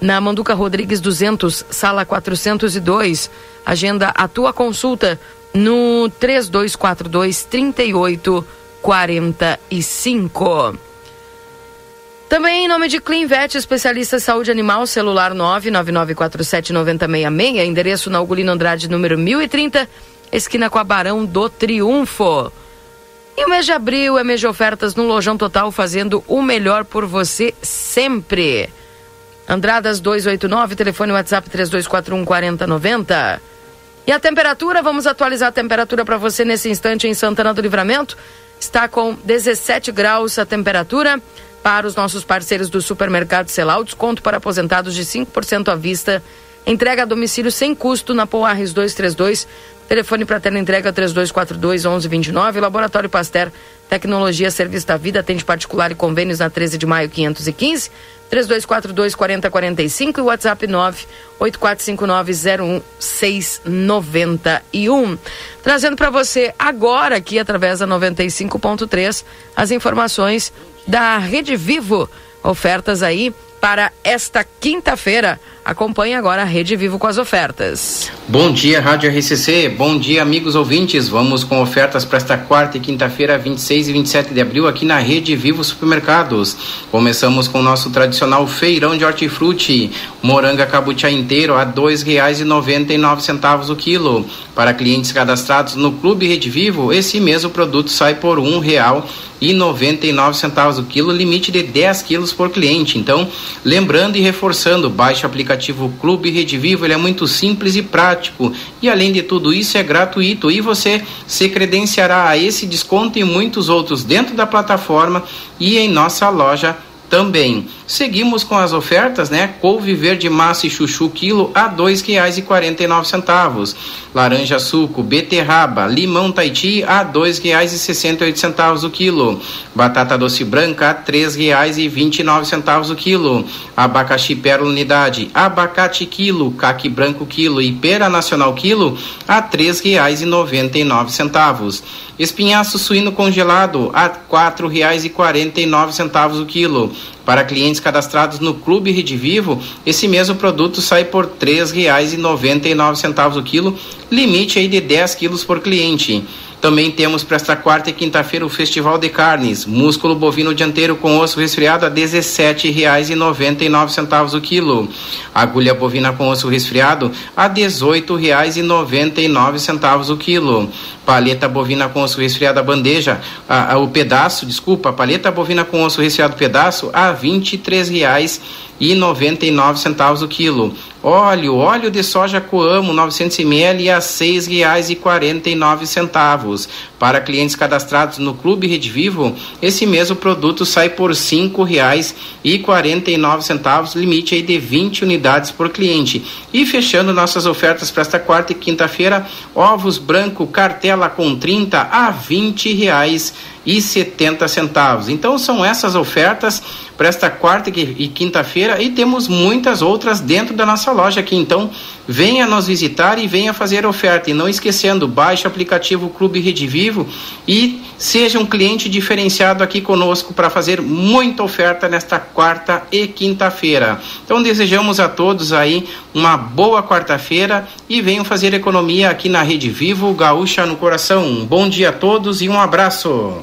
na Manduca Rodrigues 200, sala 402. Agenda a tua consulta no 3242 3845. Também em nome de Cleanvet, especialista em saúde animal, celular 999479066, endereço na Ugolino Andrade, número 1030, esquina com a Barão do Triunfo. E o mês de abril é mês de ofertas no Lojão Total, fazendo o melhor por você sempre. Andradas 289, telefone WhatsApp 3241 4090. E a temperatura, vamos atualizar a temperatura para você nesse instante em Santana do Livramento. Está com 17 graus a temperatura. Para os nossos parceiros do supermercado Celal, desconto para aposentados de 5% à vista. Entrega a domicílio sem custo na Poarres 232. Telefone para tela entrega 3242 1129. Laboratório Pasteur, tecnologia, serviço da vida, atende particular e convênios na 13 de maio 515. 3242 4045 e WhatsApp 98459-01691. Trazendo para você agora aqui através da 95.3 as informações da Rede Vivo. Ofertas aí para esta quinta-feira. Acompanhe agora a Rede Vivo com as ofertas. Bom dia, Rádio RCC. Bom dia, amigos ouvintes. Vamos com ofertas para esta quarta e quinta-feira, 26 e 27 de abril, aqui na Rede Vivo Supermercados. Começamos com o nosso tradicional feirão de hortifruti. Moranga cabutia inteiro a R$ 2,99 o quilo. Para clientes cadastrados no Clube Rede Vivo, esse mesmo produto sai por um real e 99 centavos o quilo, limite de 10 quilos por cliente. Então, lembrando e reforçando, baixe o aplicativo Clube Rede Vivo, ele é muito simples e prático. E além de tudo isso, é gratuito e você se credenciará a esse desconto e muitos outros dentro da plataforma e em nossa loja também. Seguimos com as ofertas, né? Couve verde massa e chuchu quilo a nove centavos. Laranja suco, beterraba, limão taiti a oito centavos o quilo. Batata doce branca a nove centavos o quilo. Abacaxi pérola unidade, abacate quilo, caque branco quilo e pera nacional quilo a nove centavos. Espinhaço suíno congelado a nove centavos o quilo. Para clientes cadastrados no Clube Rede Vivo, esse mesmo produto sai por R$ 3,99 o quilo, limite aí de 10 quilos por cliente. Também temos para esta quarta e quinta-feira o Festival de Carnes, músculo bovino dianteiro com osso resfriado a R$ 17,99 o quilo. Agulha bovina com osso resfriado a R$ 18,99 o quilo. Paleta bovina com osso resfriado a bandeja, a, a, o pedaço, desculpa, paleta bovina com osso resfriado pedaço a R$ 23,00 e 99 centavos o quilo. Óleo, óleo de soja Coamo 900 ml a nove centavos. Para clientes cadastrados no Clube Rede Vivo, esse mesmo produto sai por nove centavos, limite aí de 20 unidades por cliente. E fechando nossas ofertas para esta quarta e quinta-feira, ovos branco cartela com 30 a 20 reais e setenta centavos. Então são essas ofertas para esta quarta e quinta-feira e temos muitas outras dentro da nossa loja aqui. Então venha nos visitar e venha fazer oferta. E não esquecendo, baixe o aplicativo Clube Rede Vivo e seja um cliente diferenciado aqui conosco para fazer muita oferta nesta quarta e quinta-feira. Então desejamos a todos aí uma boa quarta-feira e venham fazer economia aqui na Rede Vivo Gaúcha no Coração. Um bom dia a todos e um abraço.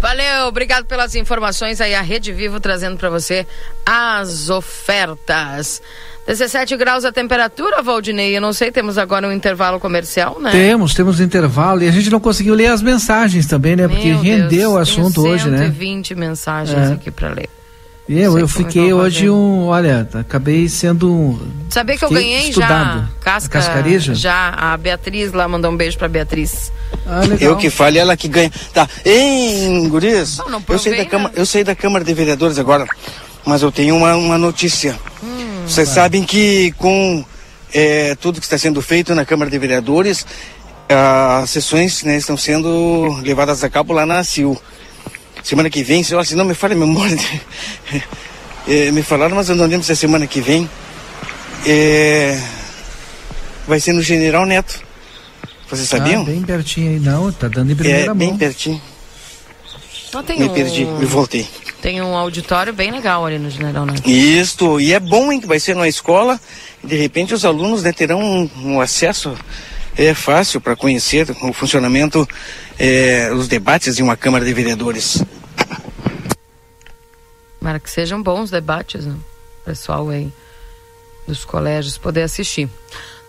Valeu, obrigado pelas informações aí, a Rede Vivo trazendo para você as ofertas. 17 graus a temperatura, Valdinei. Eu não sei, temos agora um intervalo comercial, né? Temos, temos um intervalo e a gente não conseguiu ler as mensagens também, né? Porque Meu rendeu Deus, o assunto hoje, né? 120 mensagens é. aqui para ler. Eu, eu fiquei hoje um, olha, acabei sendo Sabia que eu ganhei estudado. já casca, cascareja? Já, a Beatriz lá mandou um beijo pra Beatriz. Ah, eu que fale, ela que ganha. Tá, hein, guris? Não, não eu, sei da Câmara, eu sei da Câmara de Vereadores agora, mas eu tenho uma, uma notícia. Hum, Vocês vai. sabem que com é, tudo que está sendo feito na Câmara de Vereadores, as sessões né, estão sendo levadas a cabo lá na CIL. Semana que vem, se não me falha a memória, [laughs] é, me falaram, mas eu não lembro se é semana que vem. É, vai ser no General Neto. Vocês sabiam? Ah, bem pertinho aí, não, tá dando em primeira é, mão. bem pertinho. me um... perdi, me voltei. Tem um auditório bem legal ali no General Neto. Isso, e é bom, hein, que vai ser numa escola, de repente os alunos né, terão um, um acesso é fácil para conhecer o funcionamento, é, os debates em uma Câmara de Vereadores. Para que sejam bons debates, né? Pessoal aí dos colégios poder assistir.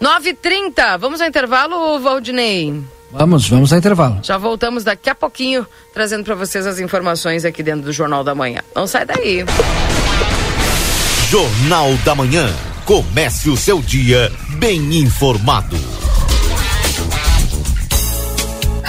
9h30, vamos ao intervalo, Valdinei? Vamos, vamos ao intervalo. Já voltamos daqui a pouquinho, trazendo para vocês as informações aqui dentro do Jornal da Manhã. Não sai daí. Jornal da Manhã. Comece o seu dia bem informado.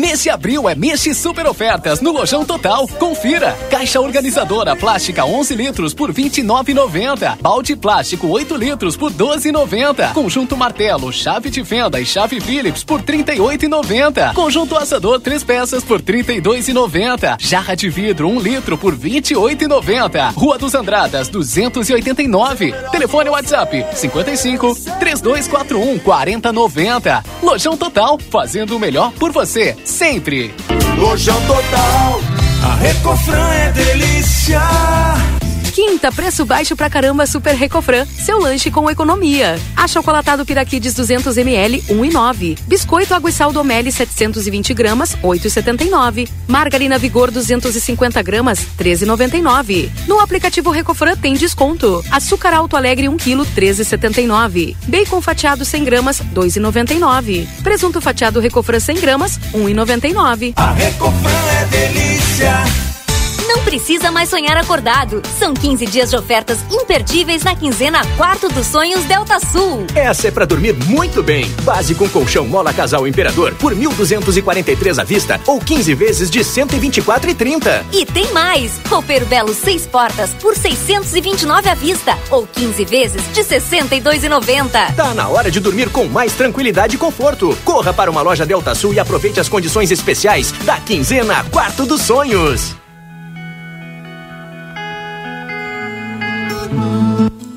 Nesse abril é mês de super ofertas no Lojão Total. Confira. Caixa organizadora plástica 11 litros por 29,90. Balde plástico 8 litros por 12,90. Conjunto martelo, chave de fenda e chave Phillips por 38,90. Conjunto assador 3 peças por 32,90. Jarra de vidro 1 litro por 28,90. Rua dos Andradas 289. Telefone WhatsApp 55 3241 4090. Lojão Total, fazendo o melhor por você sempre. Lojão Total, a Recofran é delícia. Quinta, preço baixo pra caramba Super Recofran. Seu lanche com economia. Achocolatado Piraquides 200 ml, 1,9. Biscoito Água e Sal do Meli 720 gramas, 8,79. Margarina Vigor 250 gramas, 13,99. No aplicativo Recofran tem desconto. Açúcar Alto Alegre 1 kg, 13,79. Bacon fatiado 100 gramas, 2,99. Presunto fatiado Recofran 100 gramas, 1,99. A Recofran é delícia. Não precisa mais sonhar acordado. São 15 dias de ofertas imperdíveis na quinzena Quarto dos Sonhos Delta Sul. Essa é para dormir muito bem. Base com colchão Mola Casal Imperador por 1.243 à vista ou 15 vezes de 124,30. E tem mais. Roupeiro Belo 6 portas por 629 à vista ou 15 vezes de 62,90. Tá na hora de dormir com mais tranquilidade e conforto. Corra para uma loja Delta Sul e aproveite as condições especiais da quinzena Quarto dos Sonhos.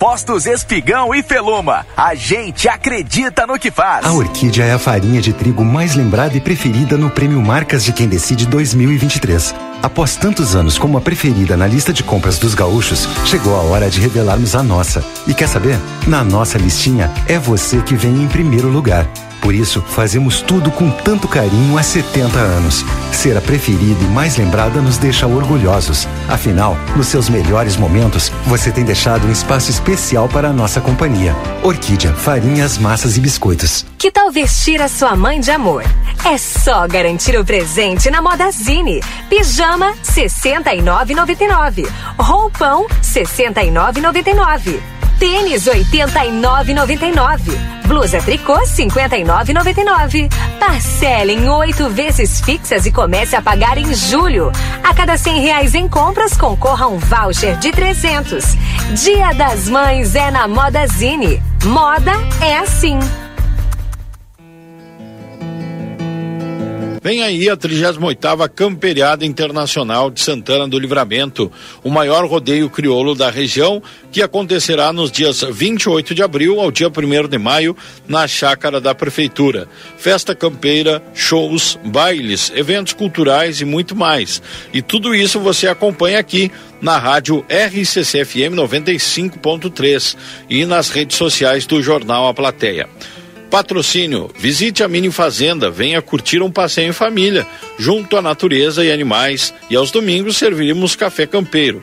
Postos Espigão e Feluma. A gente acredita no que faz. A Orquídea é a farinha de trigo mais lembrada e preferida no Prêmio Marcas de Quem Decide 2023. Após tantos anos como a preferida na lista de compras dos gaúchos, chegou a hora de revelarmos a nossa. E quer saber? Na nossa listinha, é você que vem em primeiro lugar. Por isso, fazemos tudo com tanto carinho há 70 anos. Ser a preferida e mais lembrada nos deixa orgulhosos. Afinal, nos seus melhores momentos, você tem deixado um espaço especial para a nossa companhia. Orquídea, farinhas, massas e biscoitos. Que tal vestir a sua mãe de amor? É só garantir o presente na Modazine. Pijama 69,99. Roupão 69,99. Tênis 89,99. Blusa tricô 59,99. Parcela em oito vezes fixas e comece a pagar em julho. A cada cem reais em compras concorra um voucher de 300. Dia das Mães é na Modazine. Moda é assim. Vem aí a 38ª Camperiada Internacional de Santana do Livramento, o maior rodeio crioulo da região, que acontecerá nos dias 28 de abril ao dia 1 de maio, na chácara da prefeitura. Festa campeira, shows, bailes, eventos culturais e muito mais. E tudo isso você acompanha aqui na rádio RCCFM 95.3 e nas redes sociais do jornal A Plateia. Patrocínio: visite a mini fazenda, venha curtir um passeio em família, junto à natureza e animais, e aos domingos serviremos café campeiro.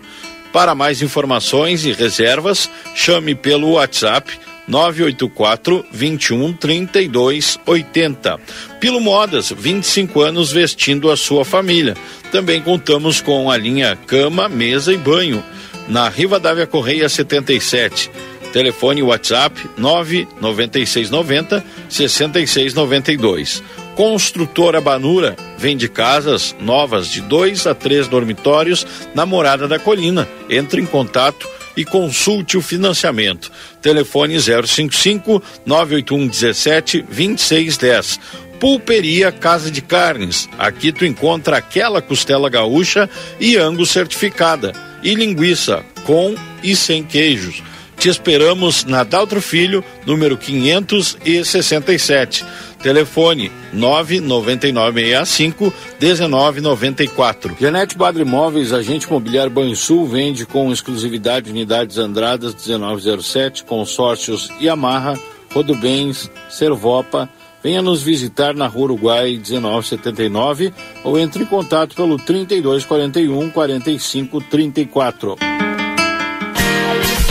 Para mais informações e reservas, chame pelo WhatsApp 984 21 32 80. Pilo Modas, 25 anos vestindo a sua família. Também contamos com a linha cama, mesa e banho. Na Riva Dávia Correia 77. Telefone WhatsApp 99690 6692. Construtora Banura vende casas novas de dois a três dormitórios na Morada da Colina. Entre em contato e consulte o financiamento. Telefone 055 981 17 2610. Pulperia Casa de Carnes. Aqui tu encontra aquela costela gaúcha e angus certificada e linguiça com e sem queijos. Te esperamos na Daltro Filho, número 567. Telefone 99965 1994. Janete Badre Imóveis, agente imobiliário Banrisul, vende com exclusividade unidades Andradas 1907, consórcios Yamaha, Rodobens, Servopa. Venha nos visitar na Rua Uruguai 1979 ou entre em contato pelo 3241 4534.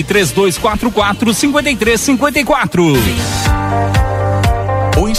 fone 3244 5354.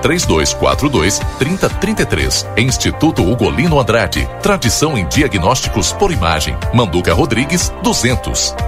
3242 30 33. Instituto Ugolino Andrade. Tradição em diagnósticos por imagem. Manduca Rodrigues, 200.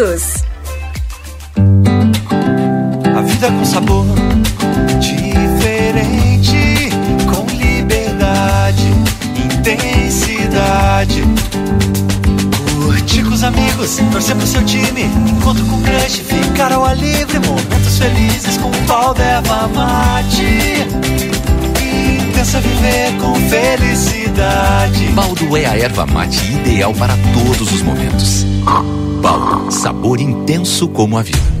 A vida com sabor diferente, com liberdade, intensidade. Curtir com os amigos, torcer pro seu time, encontro com crush, ficar ao ar livre, momentos felizes com o pau da erva mate. Intensa viver com felicidade. Baldo é a erva mate ideal para todos os momentos. Baldo, sabor intenso como a vida.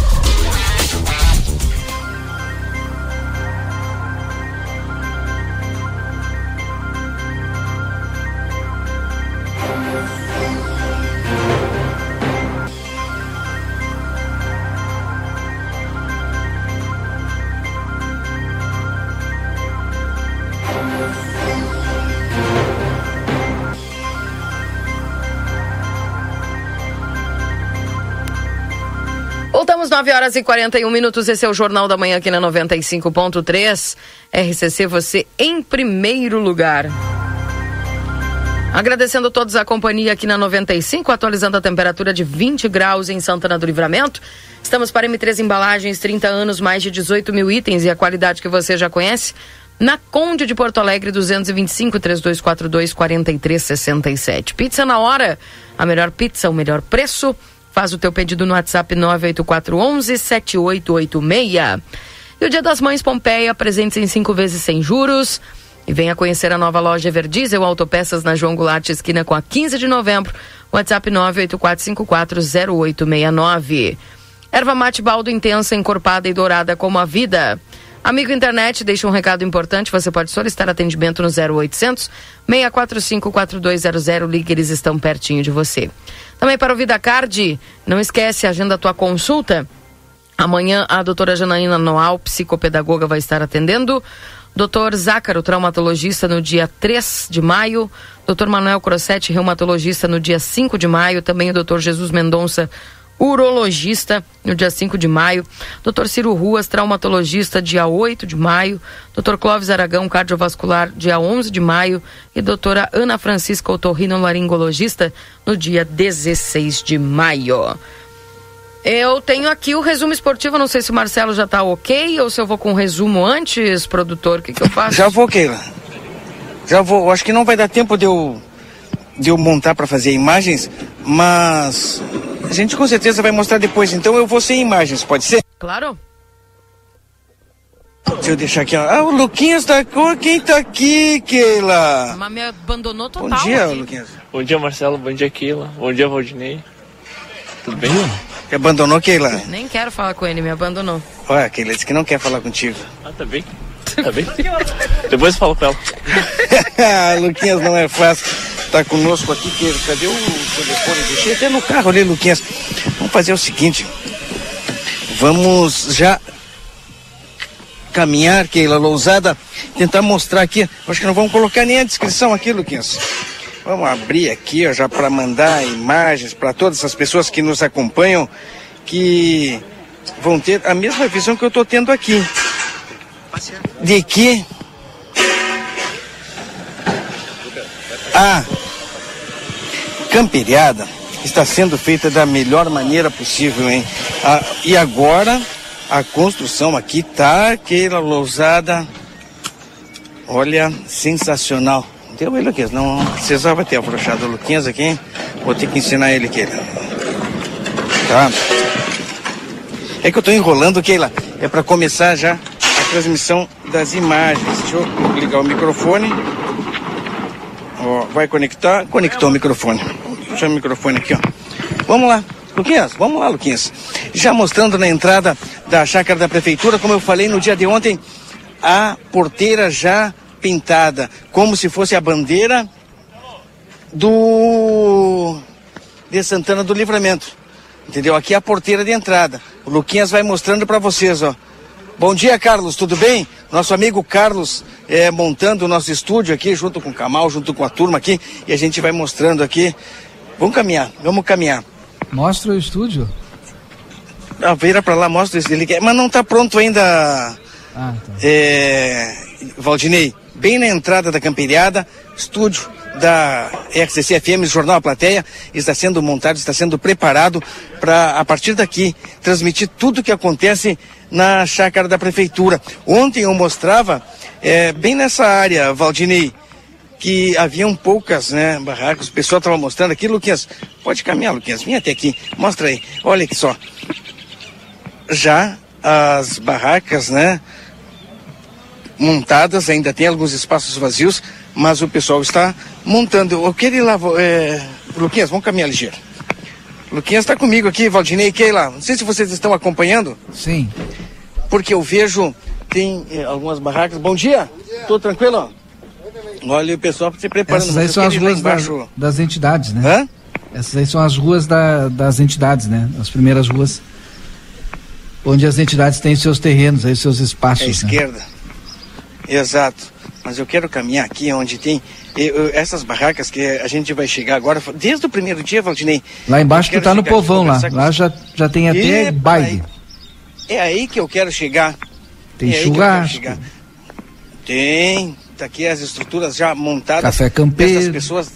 9 horas e 41 minutos. Esse é o Jornal da Manhã aqui na 95.3. RCC, você em primeiro lugar. Agradecendo a todos a companhia aqui na 95, atualizando a temperatura de 20 graus em Santana do Livramento. Estamos para M3 Embalagens, 30 anos, mais de 18 mil itens e a qualidade que você já conhece. Na Conde de Porto Alegre, 225 3242 4367. Pizza na hora, a melhor pizza, o melhor preço. Faz o teu pedido no WhatsApp 98411 7886. E o Dia das Mães Pompeia, presentes em cinco vezes sem juros. E venha conhecer a nova loja Everdiesel Autopeças na João Goulart, esquina com a 15 de novembro. WhatsApp 984540869. Erva mate baldo intensa, encorpada e dourada como a vida. Amigo internet, deixa um recado importante. Você pode solicitar atendimento no 0800 645 4200. Ligue, eles estão pertinho de você. Também para o Vida Card, não esquece, agenda a tua consulta. Amanhã a doutora Janaína Noal, psicopedagoga, vai estar atendendo. Doutor Zácaro, traumatologista, no dia 3 de maio. Doutor Manuel Crossetti, reumatologista, no dia 5 de maio. Também o doutor Jesus Mendonça, urologista, no dia 5 de maio. Dr. Ciro Ruas, traumatologista, dia 8 de maio. Dr. Clóvis Aragão, cardiovascular, dia 11 de maio. E doutora Ana Francisca Otorrino-laringologista, no dia 16 de maio. Eu tenho aqui o resumo esportivo, não sei se o Marcelo já está ok ou se eu vou com o resumo antes, produtor, o que, que eu [laughs] faço? Já vou, Keila. Já vou. Acho que não vai dar tempo de eu, de eu montar para fazer imagens, mas a gente com certeza vai mostrar depois. Então eu vou sem imagens, pode ser? Claro. Deixa eu deixar aqui, ó. Ah, o Luquinhas tá com quem tá aqui, Keila? Mas me abandonou total. Bom dia, aqui. Luquinhas. Bom dia, Marcelo. Bom dia, Keila. Bom dia, Valdinei. Tudo bem? Te abandonou, Keila? Nem quero falar com ele, me abandonou. Olha, Keila disse que não quer falar contigo. Ah, tá bem. Tá bem. Depois eu falo com ela. [laughs] Luquinhas não é fácil. Tá conosco aqui, Keila. Cadê o telefone? Deixei até no carro ali, Luquinhas. Vamos fazer o seguinte. Vamos já caminhar, Keila Lousada, tentar mostrar aqui. Acho que não vamos colocar nem a descrição aqui, Luquinhas. Vamos abrir aqui ó, já para mandar imagens para todas as pessoas que nos acompanham, que vão ter a mesma visão que eu estou tendo aqui. De que a camperiada está sendo feita da melhor maneira possível, hein? Ah, e agora a construção aqui tá aquela lousada, olha, sensacional. Deu ele aqui, não precisava ter afrouxado o Luquinhas aqui, hein? Vou ter que ensinar ele aqui. Tá? É que eu tô enrolando, Keila. É para começar já transmissão das imagens. Deixa eu ligar o microfone. Ó, vai conectar. Conectou o microfone. Deixa o microfone aqui, ó. Vamos lá. Luquinhas, vamos lá, Luquinhas. Já mostrando na entrada da chácara da prefeitura, como eu falei no dia de ontem, a porteira já pintada, como se fosse a bandeira do de Santana do Livramento. Entendeu? Aqui é a porteira de entrada. O Luquinhas vai mostrando para vocês, ó. Bom dia, Carlos, tudo bem? Nosso amigo Carlos é, montando o nosso estúdio aqui, junto com o Camal, junto com a turma aqui, e a gente vai mostrando aqui. Vamos caminhar, vamos caminhar. Mostra o estúdio. Ah, vira pra lá, mostra isso. Ele quer, mas não tá pronto ainda, Ah, tá. É, Valdinei, bem na entrada da camperiada, estúdio da RCC FM, Jornal A Plateia, está sendo montado, está sendo preparado para, a partir daqui, transmitir tudo o que acontece na chácara da prefeitura. Ontem eu mostrava, é, bem nessa área, Valdinei, que haviam poucas né, barracas, o pessoal estava mostrando aqui, Luquinhas, pode caminhar, Luquinhas, vem até aqui, mostra aí, olha aqui só. Já as barracas, né, montadas, ainda tem alguns espaços vazios, mas o pessoal está montando. Eu quero ir lá, é... Luquinhas, vamos caminhar ligeiro. Luquinhas está comigo aqui, Valdinei e Keila. Não sei se vocês estão acompanhando. Sim. Porque eu vejo, tem é, algumas barracas. Bom dia. Tô tranquilo? Olha o pessoal se preparando. Essas aí são as ruas das, das, entidades, né? Hã? Essas aí são as ruas da, das entidades, né? As primeiras ruas. Onde as entidades têm seus terrenos, aí seus espaços. É né? esquerda. Exato. Mas eu quero caminhar aqui onde tem eu, essas barracas que a gente vai chegar agora, desde o primeiro dia, Valdinei. Lá embaixo tu tá no povão lá. Lá já, já tem até e, baile. É aí que eu quero chegar. Tem é churrasco. Tem. Tá aqui as estruturas já montadas. Café campeiro. Dessas pessoas,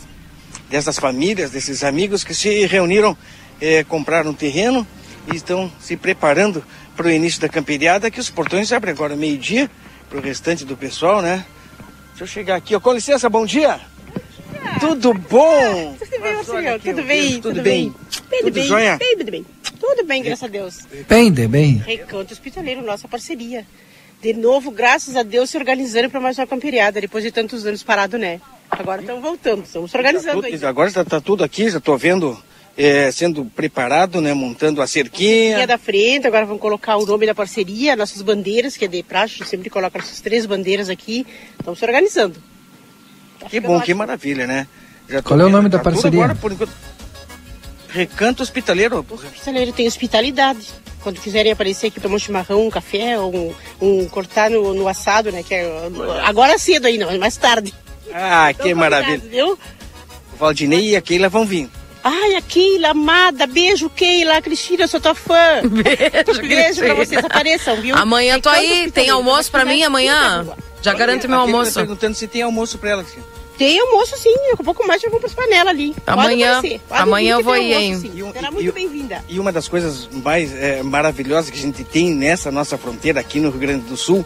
dessas famílias, desses amigos que se reuniram, eh, compraram um terreno e estão se preparando para o início da camperiada, que os portões abrem agora meio-dia para o restante do pessoal, né? Deixa eu chegar aqui. Com licença, bom dia. Tudo bom? Tudo bem, senhor? Tudo bem? Tudo bem? Tudo bem? Joia? Bem, tudo bem. Tudo bem, graças a Deus. Bem, de bem. Recanto Hospitaleiro, nossa parceria. De novo, graças a Deus, se organizando para mais uma camperiada, depois de tantos anos parado, né? Agora estamos voltando, estamos se organizando tá tudo, Agora está tá tudo aqui, já estou vendo é, sendo preparado, né, montando a cerquinha. A da frente, agora vamos colocar o nome da parceria, nossas bandeiras, que é de praxe, a gente sempre coloca essas três bandeiras aqui. Estamos se organizando. Tá que bom, que maravilha, né? Qual é o nome da parceria? Agora, por enquanto... Recanto Hospitaleiro. Hospitaleiro tem hospitalidade. Quando quiserem aparecer aqui tomar um chimarrão, um café, ou um, um cortar no, no, assado, né? Que é, agora cedo aí, não, mais tarde. Ah, que então, maravilha. Viu? O Valdinei e a Keila vão vir. Ai, a Keila, amada, beijo, Keila, Cristina, eu sou tua fã. [laughs] Beijo, beijo pra vocês, apareçam, viu? Amanhã tô aí, tem almoço pra mim amanhã? Já garanto meu almoço. Tá perguntando se tem almoço pra ela, Cristina. Tem almoço sim, um pouco mais eu vou para as panelas ali. Amanhã, amanhã eu vou ir, hein? Será muito bem-vinda. E uma das coisas mais é, maravilhosas que a gente tem nessa nossa fronteira aqui no Rio Grande do Sul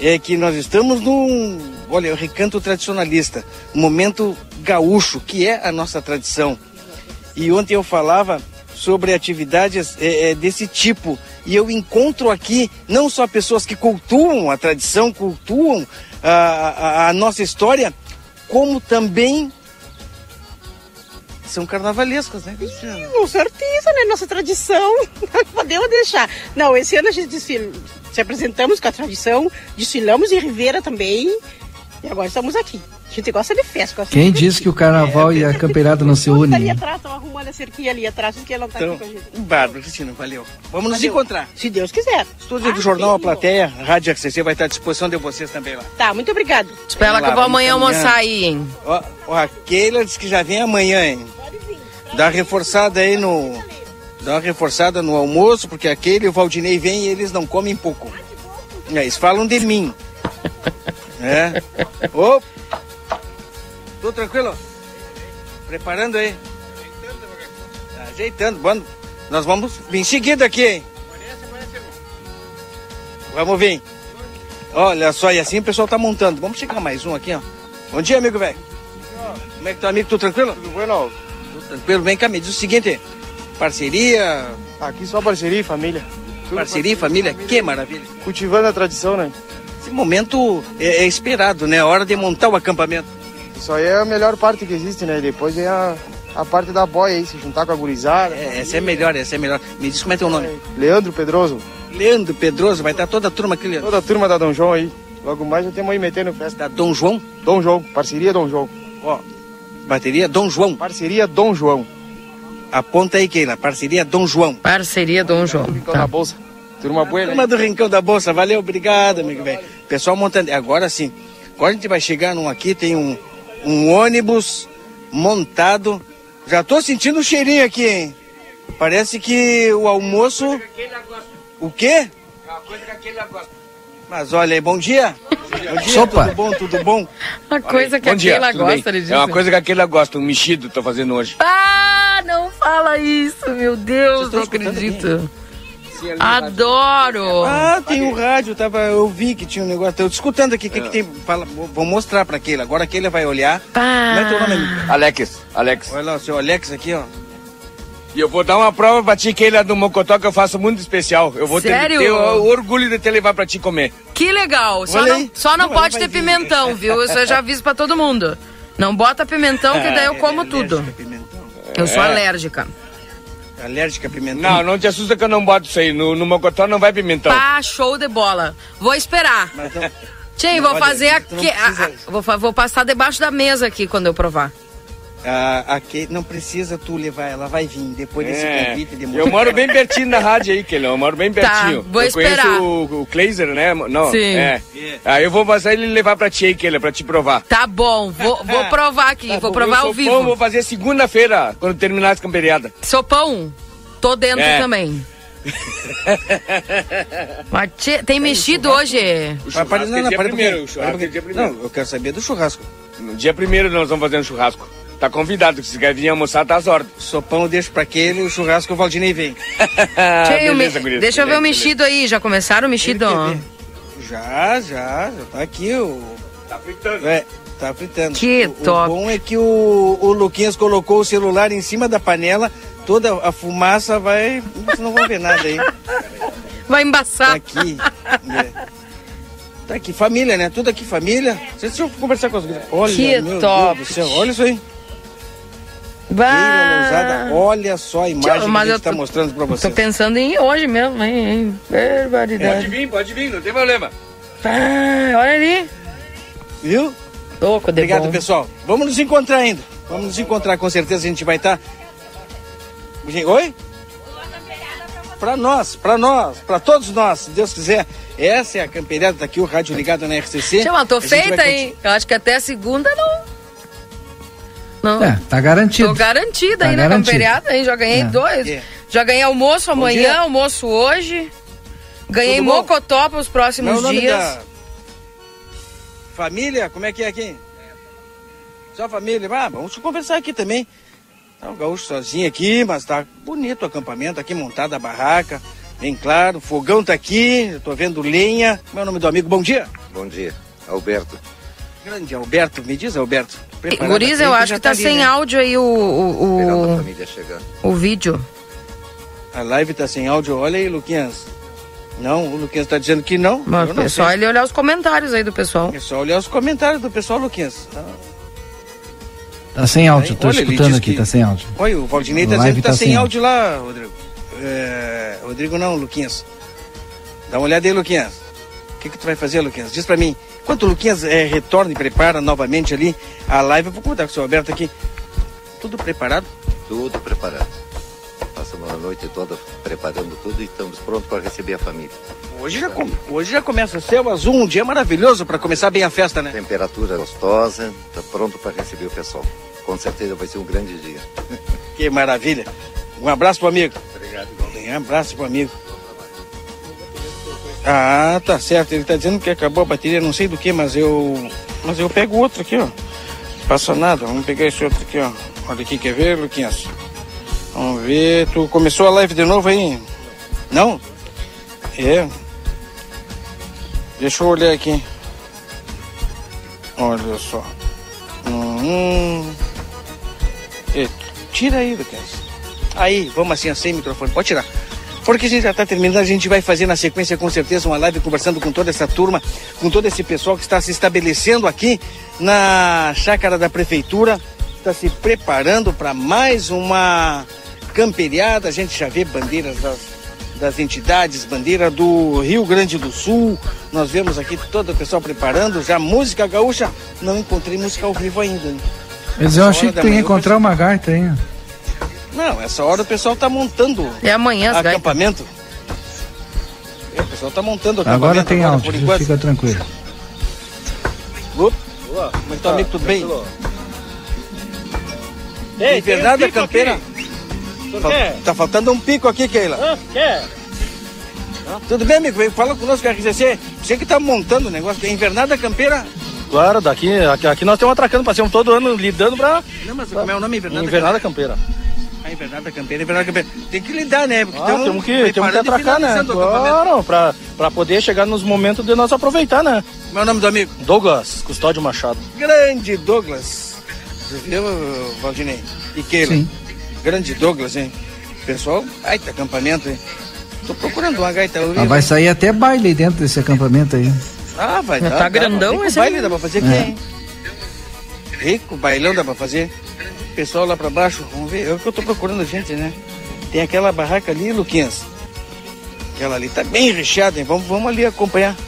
é que nós estamos num, olha, recanto tradicionalista, um momento gaúcho, que é a nossa tradição. E ontem eu falava sobre atividades é, é, desse tipo. E eu encontro aqui não só pessoas que cultuam a tradição, cultuam a, a, a nossa história, como também são carnavalescas, né, Cristiano? Com certeza, né? Nossa tradição. Não [laughs] podemos deixar. Não, esse ano a gente desfila, se apresentamos com a tradição, desfilamos em Ribeira também. E agora estamos aqui. A gente gosta de festa. Gosta Quem de disse que o carnaval é, e a campeirada não se unem? ali atrás, estão arrumando a cerquinha ali atrás, porque ela tá então, aqui com a gente. Bárbara, Cristina, valeu. Vamos valeu. nos encontrar. Se Deus quiser. Estúdio ah, do Jornal A Plateia, Rádio RCC vai estar à disposição de vocês também lá. Tá, muito obrigado. Espera lá, que eu vou amanhã almoçar aí, hein? Ó, ó, a Keila disse que já vem amanhã, hein? Dá uma reforçada aí no... Dá uma reforçada no almoço, porque aquele e o Valdinei vêm e eles não comem pouco. Eles falam de mim. É. Opa! Tudo tranquilo? Preparando aí? Ajeitando, Ajeitando. Bom, nós vamos vir seguido aqui, hein? Vamos vir. Olha só, e assim o pessoal tá montando. Vamos chegar mais um aqui, ó. Bom dia, amigo velho. Como é que tá, amigo? Tudo tranquilo? Tudo bom, Tudo tranquilo. Vem cá, me diz o seguinte. Parceria... Aqui só parceria e família. Parceria e família, que maravilha. Cultivando a tradição, né? Esse momento é, é esperado, né? A hora de montar o acampamento. Isso aí é a melhor parte que existe, né? Depois vem a, a parte da boia aí, se juntar com a gurizada. É, essa é melhor, essa é melhor. Me diz como é teu nome. Leandro Pedroso. Leandro Pedroso, vai estar toda a turma aqui, Leandro. Toda a turma da Dom João aí. Logo mais já temos aí metendo festa. Da Dom João? Dom João, parceria Dom João. Ó, bateria Dom João. Parceria Dom João. Aponta aí, Keila, parceria Dom João. Parceria Dom João. Rincão tá. da Bolsa. Turma boa, Turma do Rincão da Bolsa, valeu, obrigado, amigo velho. Pessoal montando, agora sim, agora a gente vai chegar num aqui, tem um, um ônibus montado. Já tô sentindo o cheirinho aqui, hein? Parece que o almoço. O quê? É uma coisa que aquele gosta. Mas olha aí, bom dia. Bom dia, Sopa. tudo bom, tudo bom? Uma coisa que a Bom dia, Keila tudo bem? gosta, ele disse. É uma coisa que a Keila gosta, um mexido tô fazendo hoje. Ah, não fala isso, meu Deus, não acredito. Adoro! Ah, tem um rádio, tava, eu vi que tinha um negócio. Tô escutando aqui, o que, que tem? Fala, vou mostrar pra Keila. Agora a Keila vai olhar. Como é teu nome, amigo? Alex, Alex. Olha lá, o seu Alex aqui, ó. E eu vou dar uma prova pra ti, Keila, do Mocotó, que eu faço muito especial. Eu vou ter, Sério? ter o orgulho de te levar pra ti comer. Que legal! Só Olha não, só não Não, pode ter pimentão, [laughs] viu? Isso eu já aviso pra todo mundo. Não bota pimentão, que daí eu [laughs] como tudo. Eu sou É. alérgica. Alérgica a pimentão? Não, não te assusta que eu não boto isso aí. No, no Mocotó não vai pimentão. Pá, show de bola. Vou esperar. Tchê, vou Olha, fazer não aqui. precisa- vou, vou passar debaixo da mesa aqui quando eu provar. Ah, a não precisa tu levar, ela vai vir depois desse É. convite de Eu moro bem pertinho da rádio aí, Keila. Eu moro bem Tá, pertinho. vou eu esperar. conheço o, o Kleiser, né? Não, Sim. É. Aí eu vou passar ele levar pra ti aí, Keila, pra te provar. Tá bom, vou, [laughs] vou provar aqui, vou provar ao Eu sou vivo. bom, vou fazer segunda-feira, quando terminar as camperiadas. Sopão, tô dentro É. também. [laughs] Mas tchê, tem mexido hoje. Não, não, o um é primeiro. Não, eu quero saber do churrasco. No dia primeiro nós vamos fazer um churrasco. Tá convidado, se quer vir almoçar, tá às ordens. Sopão eu deixo pra aquele, o churrasco o Valdinei vem. [laughs] Tchê, o me- beleza, guria, Deixa eu ver o beleza, mexido aí, já começaram o mexido? Já, já, já tá aqui o. Tá fritando. É, tá fritando. Que o, top. O bom é que o, o Luquinhas colocou o celular em cima da panela, toda a fumaça vai. Vocês não vão ver nada aí. [laughs] Vai embaçar. Tá aqui. é. Tá aqui, família, né? Tudo aqui, família. Vocês deixa eu conversar com as. Olha, Que meu top. Deus do céu, olha isso aí. Bah. Olha só a imagem Tchau, que a gente tá tô- mostrando pra Tô vocês. pensando em hoje mesmo, hein? hein? Pode vir, pode vir, não tem problema. Ah, olha ali. Viu? Louco, de Obrigado, bom. pessoal. Vamos nos encontrar ainda. Vamos nos encontrar, com certeza a gente vai estar. Oi? Pra nós, pra nós, pra todos nós, se Deus quiser. Essa é a camperiada, tá aqui o rádio ligado na RCC. Tchê, mas tô A feita, vai hein? Eu acho que até segunda não. Não. É, tá garantido. Tô garantida Tá aí na camperiada, hein? Já ganhei É. dois. É. Já ganhei almoço amanhã, almoço hoje. Ganhei mocotó para os próximos nome dias. da família, como é que é aqui? Só família? Ah, vamos conversar aqui também. Tá o gaúcho sozinho aqui, mas tá bonito o acampamento aqui, montada a barraca, bem claro. O fogão tá aqui, eu tô vendo lenha. Meu nome do amigo, bom dia. Bom dia, Alberto. Grande Alberto, me diz Alberto. Guriz, eu acho que tá ali, sem né? áudio aí o, o, Esperando a o, o vídeo. A live tá sem áudio, olha aí, Luquinhas. Não, o Luquinhas tá dizendo que não. Mas não é só ele olhar os comentários aí do pessoal. É só olhar os comentários do pessoal, Luquinhas. Ah, Tá sem áudio, tô Olha, escutando aqui, que- tá sem áudio. Olha, o Valdinei tá A dizendo live que tá, tá sem sem áudio lá, Rodrigo. É, Rodrigo não, Luquinhas. Dá uma olhada aí, Luquinhas. O que, que tu vai fazer, Luquinhas? Diz pra mim. Enquanto o Luquinhas é, retorna e prepara novamente ali a live, eu vou contar com o seu Alberto aqui. Tudo preparado? Tudo preparado. Passamos a noite toda preparando tudo e estamos prontos para receber a família. Hoje já, com- hoje já começa céu azul, um dia maravilhoso para começar bem a festa, né? Temperatura gostosa, está pronto para receber o pessoal. Com certeza vai ser um grande dia. [laughs] Que maravilha. Um abraço pro amigo. Obrigado. Um abraço pro amigo. Ah, tá certo. Ele tá dizendo que acabou a bateria, não sei do que, mas eu. Mas eu pego outro aqui, ó. Passa nada. Vamos pegar esse outro aqui, ó. Olha aqui, quer ver, Luquinhas? Vamos ver. Tu começou a live de novo aí? Não? É. Deixa eu olhar aqui. Olha só. Hum. É, tira aí, Lucas. Aí, vamos assim, sem microfone. Pode tirar. Porque a gente já está terminando, a gente vai fazer na sequência com certeza uma live conversando com toda essa turma, com todo esse pessoal que está se estabelecendo aqui na chácara da prefeitura, está se preparando para mais uma camperiada. A gente já vê bandeiras das, das entidades, bandeira do Rio Grande do Sul. Nós vemos aqui todo o pessoal preparando já música gaúcha. Não encontrei música ao vivo ainda. Mas eu achei que tu ia encontrar uma gaita aí. Não, essa hora o pessoal tá montando É amanhã, acampamento. É, o pessoal tá montando acampamento Agora tem agora, áudio, por enquanto. fica tranquilo. Opa, como é que tá, amigo? Tudo bem? Ei, Bernardo da Campeira. Fal- Tá faltando um pico aqui, Keila. quer? Tudo bem, amigo? Fala conosco, RCC. Você que tá montando o negócio. É invernada campeira. Claro, daqui, aqui, aqui nós estamos atracando, passamos todo ano lidando pra. Não, mas como é o nome? Invernada, Invernada Campeira. Ah, invernada campeira, invernada campeira. Tem que lidar, né? Porque Ah, tamo temos que, temos que atracar, né? Claro, pra, pra poder chegar nos momentos de nós aproveitar, né? Meu nome do amigo? Douglas, Custódio Machado. Grande Douglas. Você viu, Valdinei? E Keila? Sim. Grande Douglas, hein? Pessoal, baita acampamento, hein? Tô procurando uma gaita Ah, vai sair até baile dentro desse acampamento aí. Ah, vai tá dá, grandão esse baile aí. dá pra fazer aqui, É. hein? Rico bailão dá pra fazer. Pessoal lá pra baixo, vamos ver. É o que eu tô procurando gente, né? Tem aquela barraca ali, Luquinhas. Aquela ali tá bem recheada, hein? Vamos, vamos ali acompanhar. [laughs]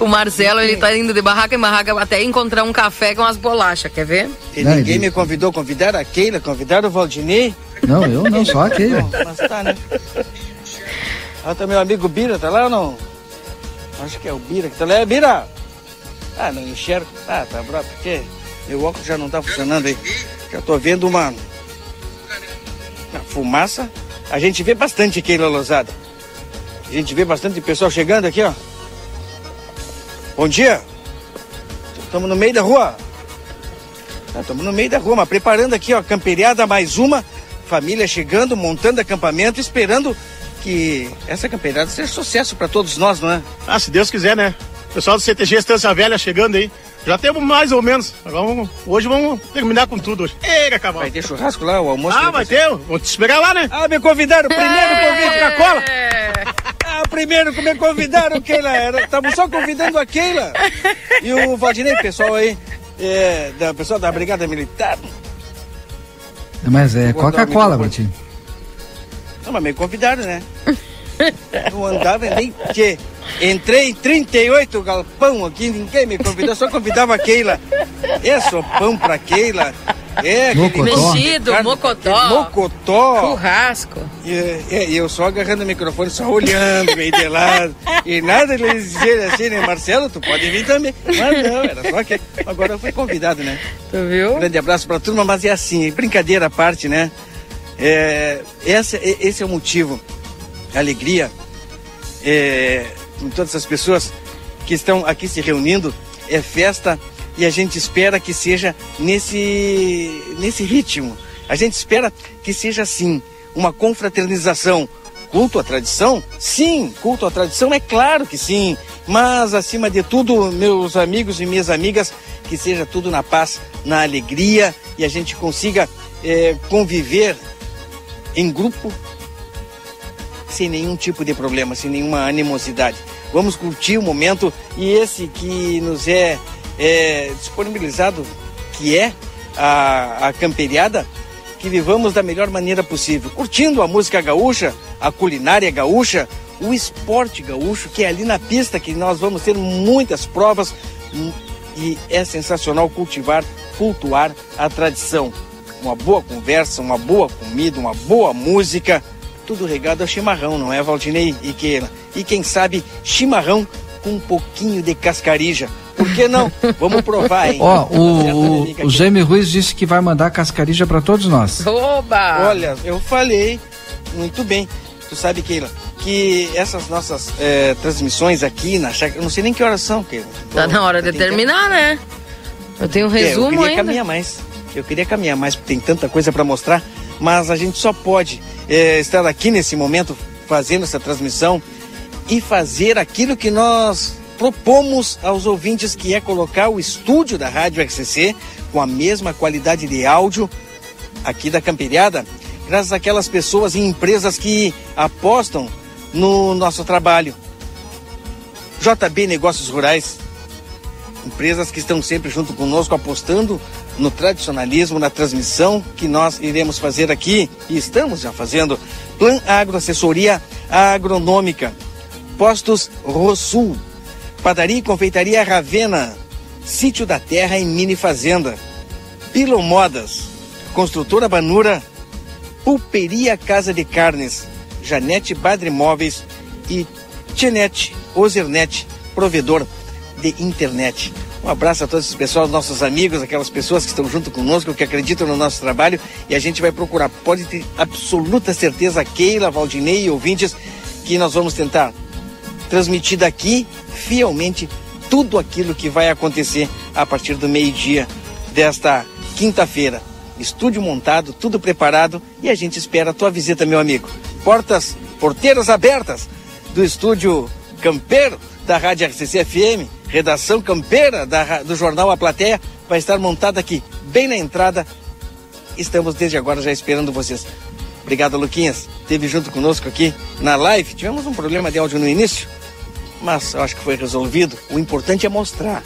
O Marcelo, ele tá indo de barraca em barraca até encontrar um café com as bolachas, quer ver? E Não, ninguém ele- me convidou, convidaram a Keila, convidaram o Valdinei. Não, eu não, só aquele. [laughs] Bom, mas tá, né? Ah, tá meu amigo Bira, tá lá ou não? Acho que é o Bira que tá lá. É, Bira! Ah, não enxergo. Ah, tá bravo, porque meu óculos já não tá funcionando aí. Já tô vendo uma, uma fumaça. A gente vê bastante Keila Losada. A gente vê bastante pessoal chegando aqui, ó. Bom dia. Estamos no meio da rua. Estamos no meio da rua, mas preparando aqui, ó, camperiada mais uma. Família chegando, montando acampamento, esperando que essa camperiada seja sucesso para todos nós, não é? Ah, se Deus quiser, né? Pessoal do CTG Estância Velha chegando aí. Já temos mais ou menos. Agora vamos- hoje vamos terminar com tudo hoje. Ei, cavalo. Vai ter churrasco lá, o almoço? Ah, vai ter. Vou te esperar lá, né? Ah, me convidaram, primeiro convite com a cola. Ah, primeiro que me convidaram, Keila. Estamos só convidando a Keila. E o Valdinei, pessoal aí, é, da pessoal da Brigada Militar. Mas é dar o Coca-Cola. Bratinho. Não, mas me convidaram, né? Não andava nem que. Entrei em 38 galpão aqui, ninguém me convidou, só convidava a Keila. É sopão pra Keila. É Mocotó. Mexido, carne- mocotó. Mocotó. Churrasco. E, eu só agarrando o microfone, só olhando, meio de lado. E nada eles dizerem assim, né, Marcelo, tu pode vir também. Mas não, era só que. Agora eu fui convidado, né? Tu viu? Grande abraço pra turma, mas é assim, brincadeira à parte, né? É, essa, esse é o motivo. Alegria é, com todas as pessoas que estão aqui se reunindo. É festa e a gente espera que seja nesse, nesse ritmo. A gente espera que seja assim, uma confraternização. Culto à tradição? Sim, culto à tradição é claro que sim. Mas acima de tudo, meus amigos e minhas amigas, que seja tudo na paz, na alegria e a gente consiga eh, conviver em grupo sem nenhum tipo de problema, sem nenhuma animosidade. Vamos curtir o momento e esse que nos é, é, disponibilizado, que é a, a camperiada, que vivamos da melhor maneira possível, curtindo a música gaúcha, a culinária gaúcha, o esporte gaúcho, que é ali na pista que nós vamos ter muitas provas hum, e é sensacional cultivar, cultuar a tradição. Uma boa conversa, uma boa comida, uma boa música, tudo regado a chimarrão, não é, Valdinei e Keila? E quem sabe chimarrão com um pouquinho de cascarija. Por que não? [laughs] Vamos provar, hein? Ó, Certo, o, o, o Jaime Ruiz disse que vai mandar cascarija pra todos nós. Oba! Olha, eu falei muito bem. Tu sabe, Keila, que essas nossas eh, transmissões aqui na chácara, eu não sei nem que horas são, Keila. Tá na hora de Tem que- terminar, né? Eu tenho um É, eu resumo queria ainda. caminhar mais. Eu queria caminhar mais, porque tem tanta coisa para mostrar, mas a gente só pode eh, estar aqui nesse momento fazendo essa transmissão e fazer aquilo que nós propomos aos ouvintes, que é colocar o estúdio da Rádio RCC com a mesma qualidade de áudio aqui da Camperiada, graças àquelas pessoas e empresas que apostam no nosso trabalho. JB Negócios Rurais, empresas que estão sempre junto conosco apostando no tradicionalismo, na transmissão que nós iremos fazer aqui e estamos já fazendo. Plan Agro Assessoria Agronômica, Postos Rosul, Padaria e Confeitaria Ravena, Sítio da Terra e Mini Fazenda, Pilo Modas, Construtora Banura, Pulperia Casa de Carnes, Janete Badre Móveis e Tianete Ozernet, provedor de internet. Um abraço a todos esse pessoal, nossos amigos, aquelas pessoas que estão junto conosco, que acreditam no nosso trabalho e a gente vai procurar. Pode ter absoluta certeza, Keila, Valdinei e ouvintes, que nós vamos tentar transmitida aqui fielmente tudo aquilo que vai acontecer a partir do meio-dia desta quinta-feira. Estúdio montado, tudo preparado e a gente espera a tua visita, meu amigo. Portas, porteiras abertas do estúdio Campeiro da Rádio RCC FM, redação campeira da, do jornal A Plateia, vai estar montada aqui, bem na entrada. Estamos desde agora já esperando vocês. Obrigado, Luquinhas. Teve junto conosco aqui na live. Tivemos um problema de áudio no início, mas eu acho que foi resolvido. O importante é mostrar.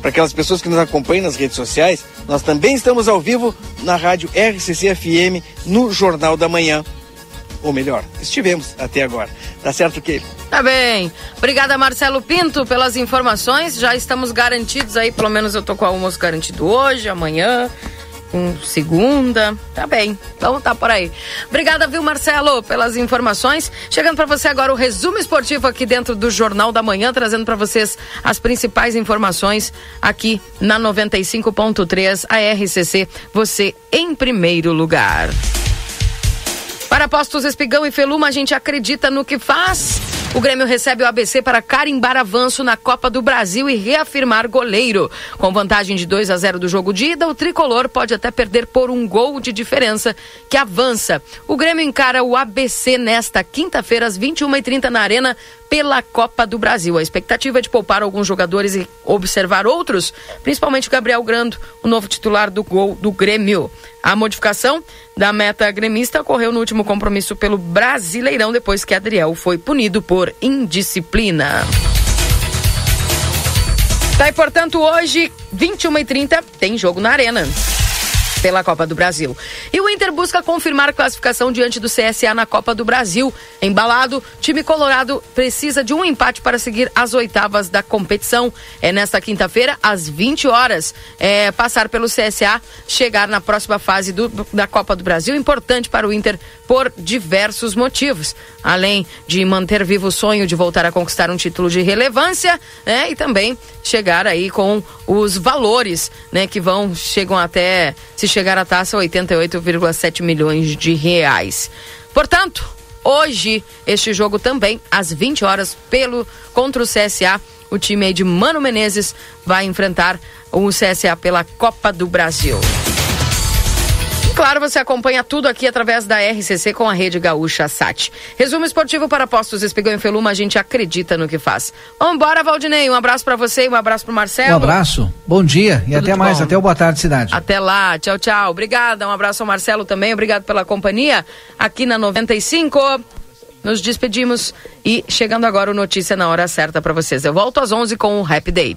Para aquelas pessoas que nos acompanham nas redes sociais, nós também estamos ao vivo na rádio RCC FM, no Jornal da Manhã. Ou melhor, estivemos até agora. Tá certo que Tá bem. Obrigada, Marcelo Pinto, pelas informações. Já estamos garantidos aí, pelo menos eu tô com o almoço garantido hoje, amanhã com segunda. Tá bem. Então tá por aí. Obrigada, viu, Marcelo, pelas informações. Chegando para você agora o resumo esportivo aqui dentro do Jornal da Manhã, trazendo para vocês as principais informações aqui na 95.3 a RCC. Você em primeiro lugar. Para postos Espigão e Feluma, a gente acredita no que faz. O Grêmio recebe o ABC para carimbar avanço na Copa do Brasil e reafirmar goleiro. Com vantagem de 2 a 0 do jogo de ida, o tricolor pode até perder por um gol de diferença que avança. O Grêmio encara o ABC nesta quinta-feira, às 21h30 na Arena, pela Copa do Brasil. A expectativa é de poupar alguns jogadores e observar outros, principalmente Gabriel Grando, o novo titular do gol do Grêmio. A modificação da meta gremista ocorreu no último compromisso pelo Brasileirão, depois que Adriel foi punido por indisciplina. Tá, e portanto, hoje, 21h30, tem jogo na Arena pela Copa do Brasil. E o Inter busca confirmar classificação diante do CSA na Copa do Brasil. Embalado, time colorado precisa de um empate para seguir as oitavas da competição. É nesta quinta-feira, às 20 horas. É, passar pelo CSA, chegar na próxima fase do, da Copa do Brasil, importante para o Inter por diversos motivos. Além de manter vivo o sonho de voltar a conquistar um título de relevância, né? E também chegar aí com os valores, né? Que vão, chegam até, se chegar a taça, 88,7 milhões de reais. Portanto, hoje, este jogo também, às 20 horas, pelo contra o CSA, o time aí de Mano Menezes vai enfrentar o CSA pela Copa do Brasil. Claro, você acompanha tudo aqui através da RCC com a Rede Gaúcha Sat. Resumo esportivo para postos Espigão e Feluma, a gente acredita no que faz. Vambora, Valdinei, um abraço para você e um abraço pro Marcelo. Um abraço, bom dia e Tudo até mais, bom. até o Boa Tarde Cidade. Até lá, tchau, tchau. Obrigada, um abraço ao Marcelo também, obrigado pela companhia aqui na 95. Nos despedimos e chegando agora o notícia na hora certa para vocês. Eu volto às 11 com o Happy Date.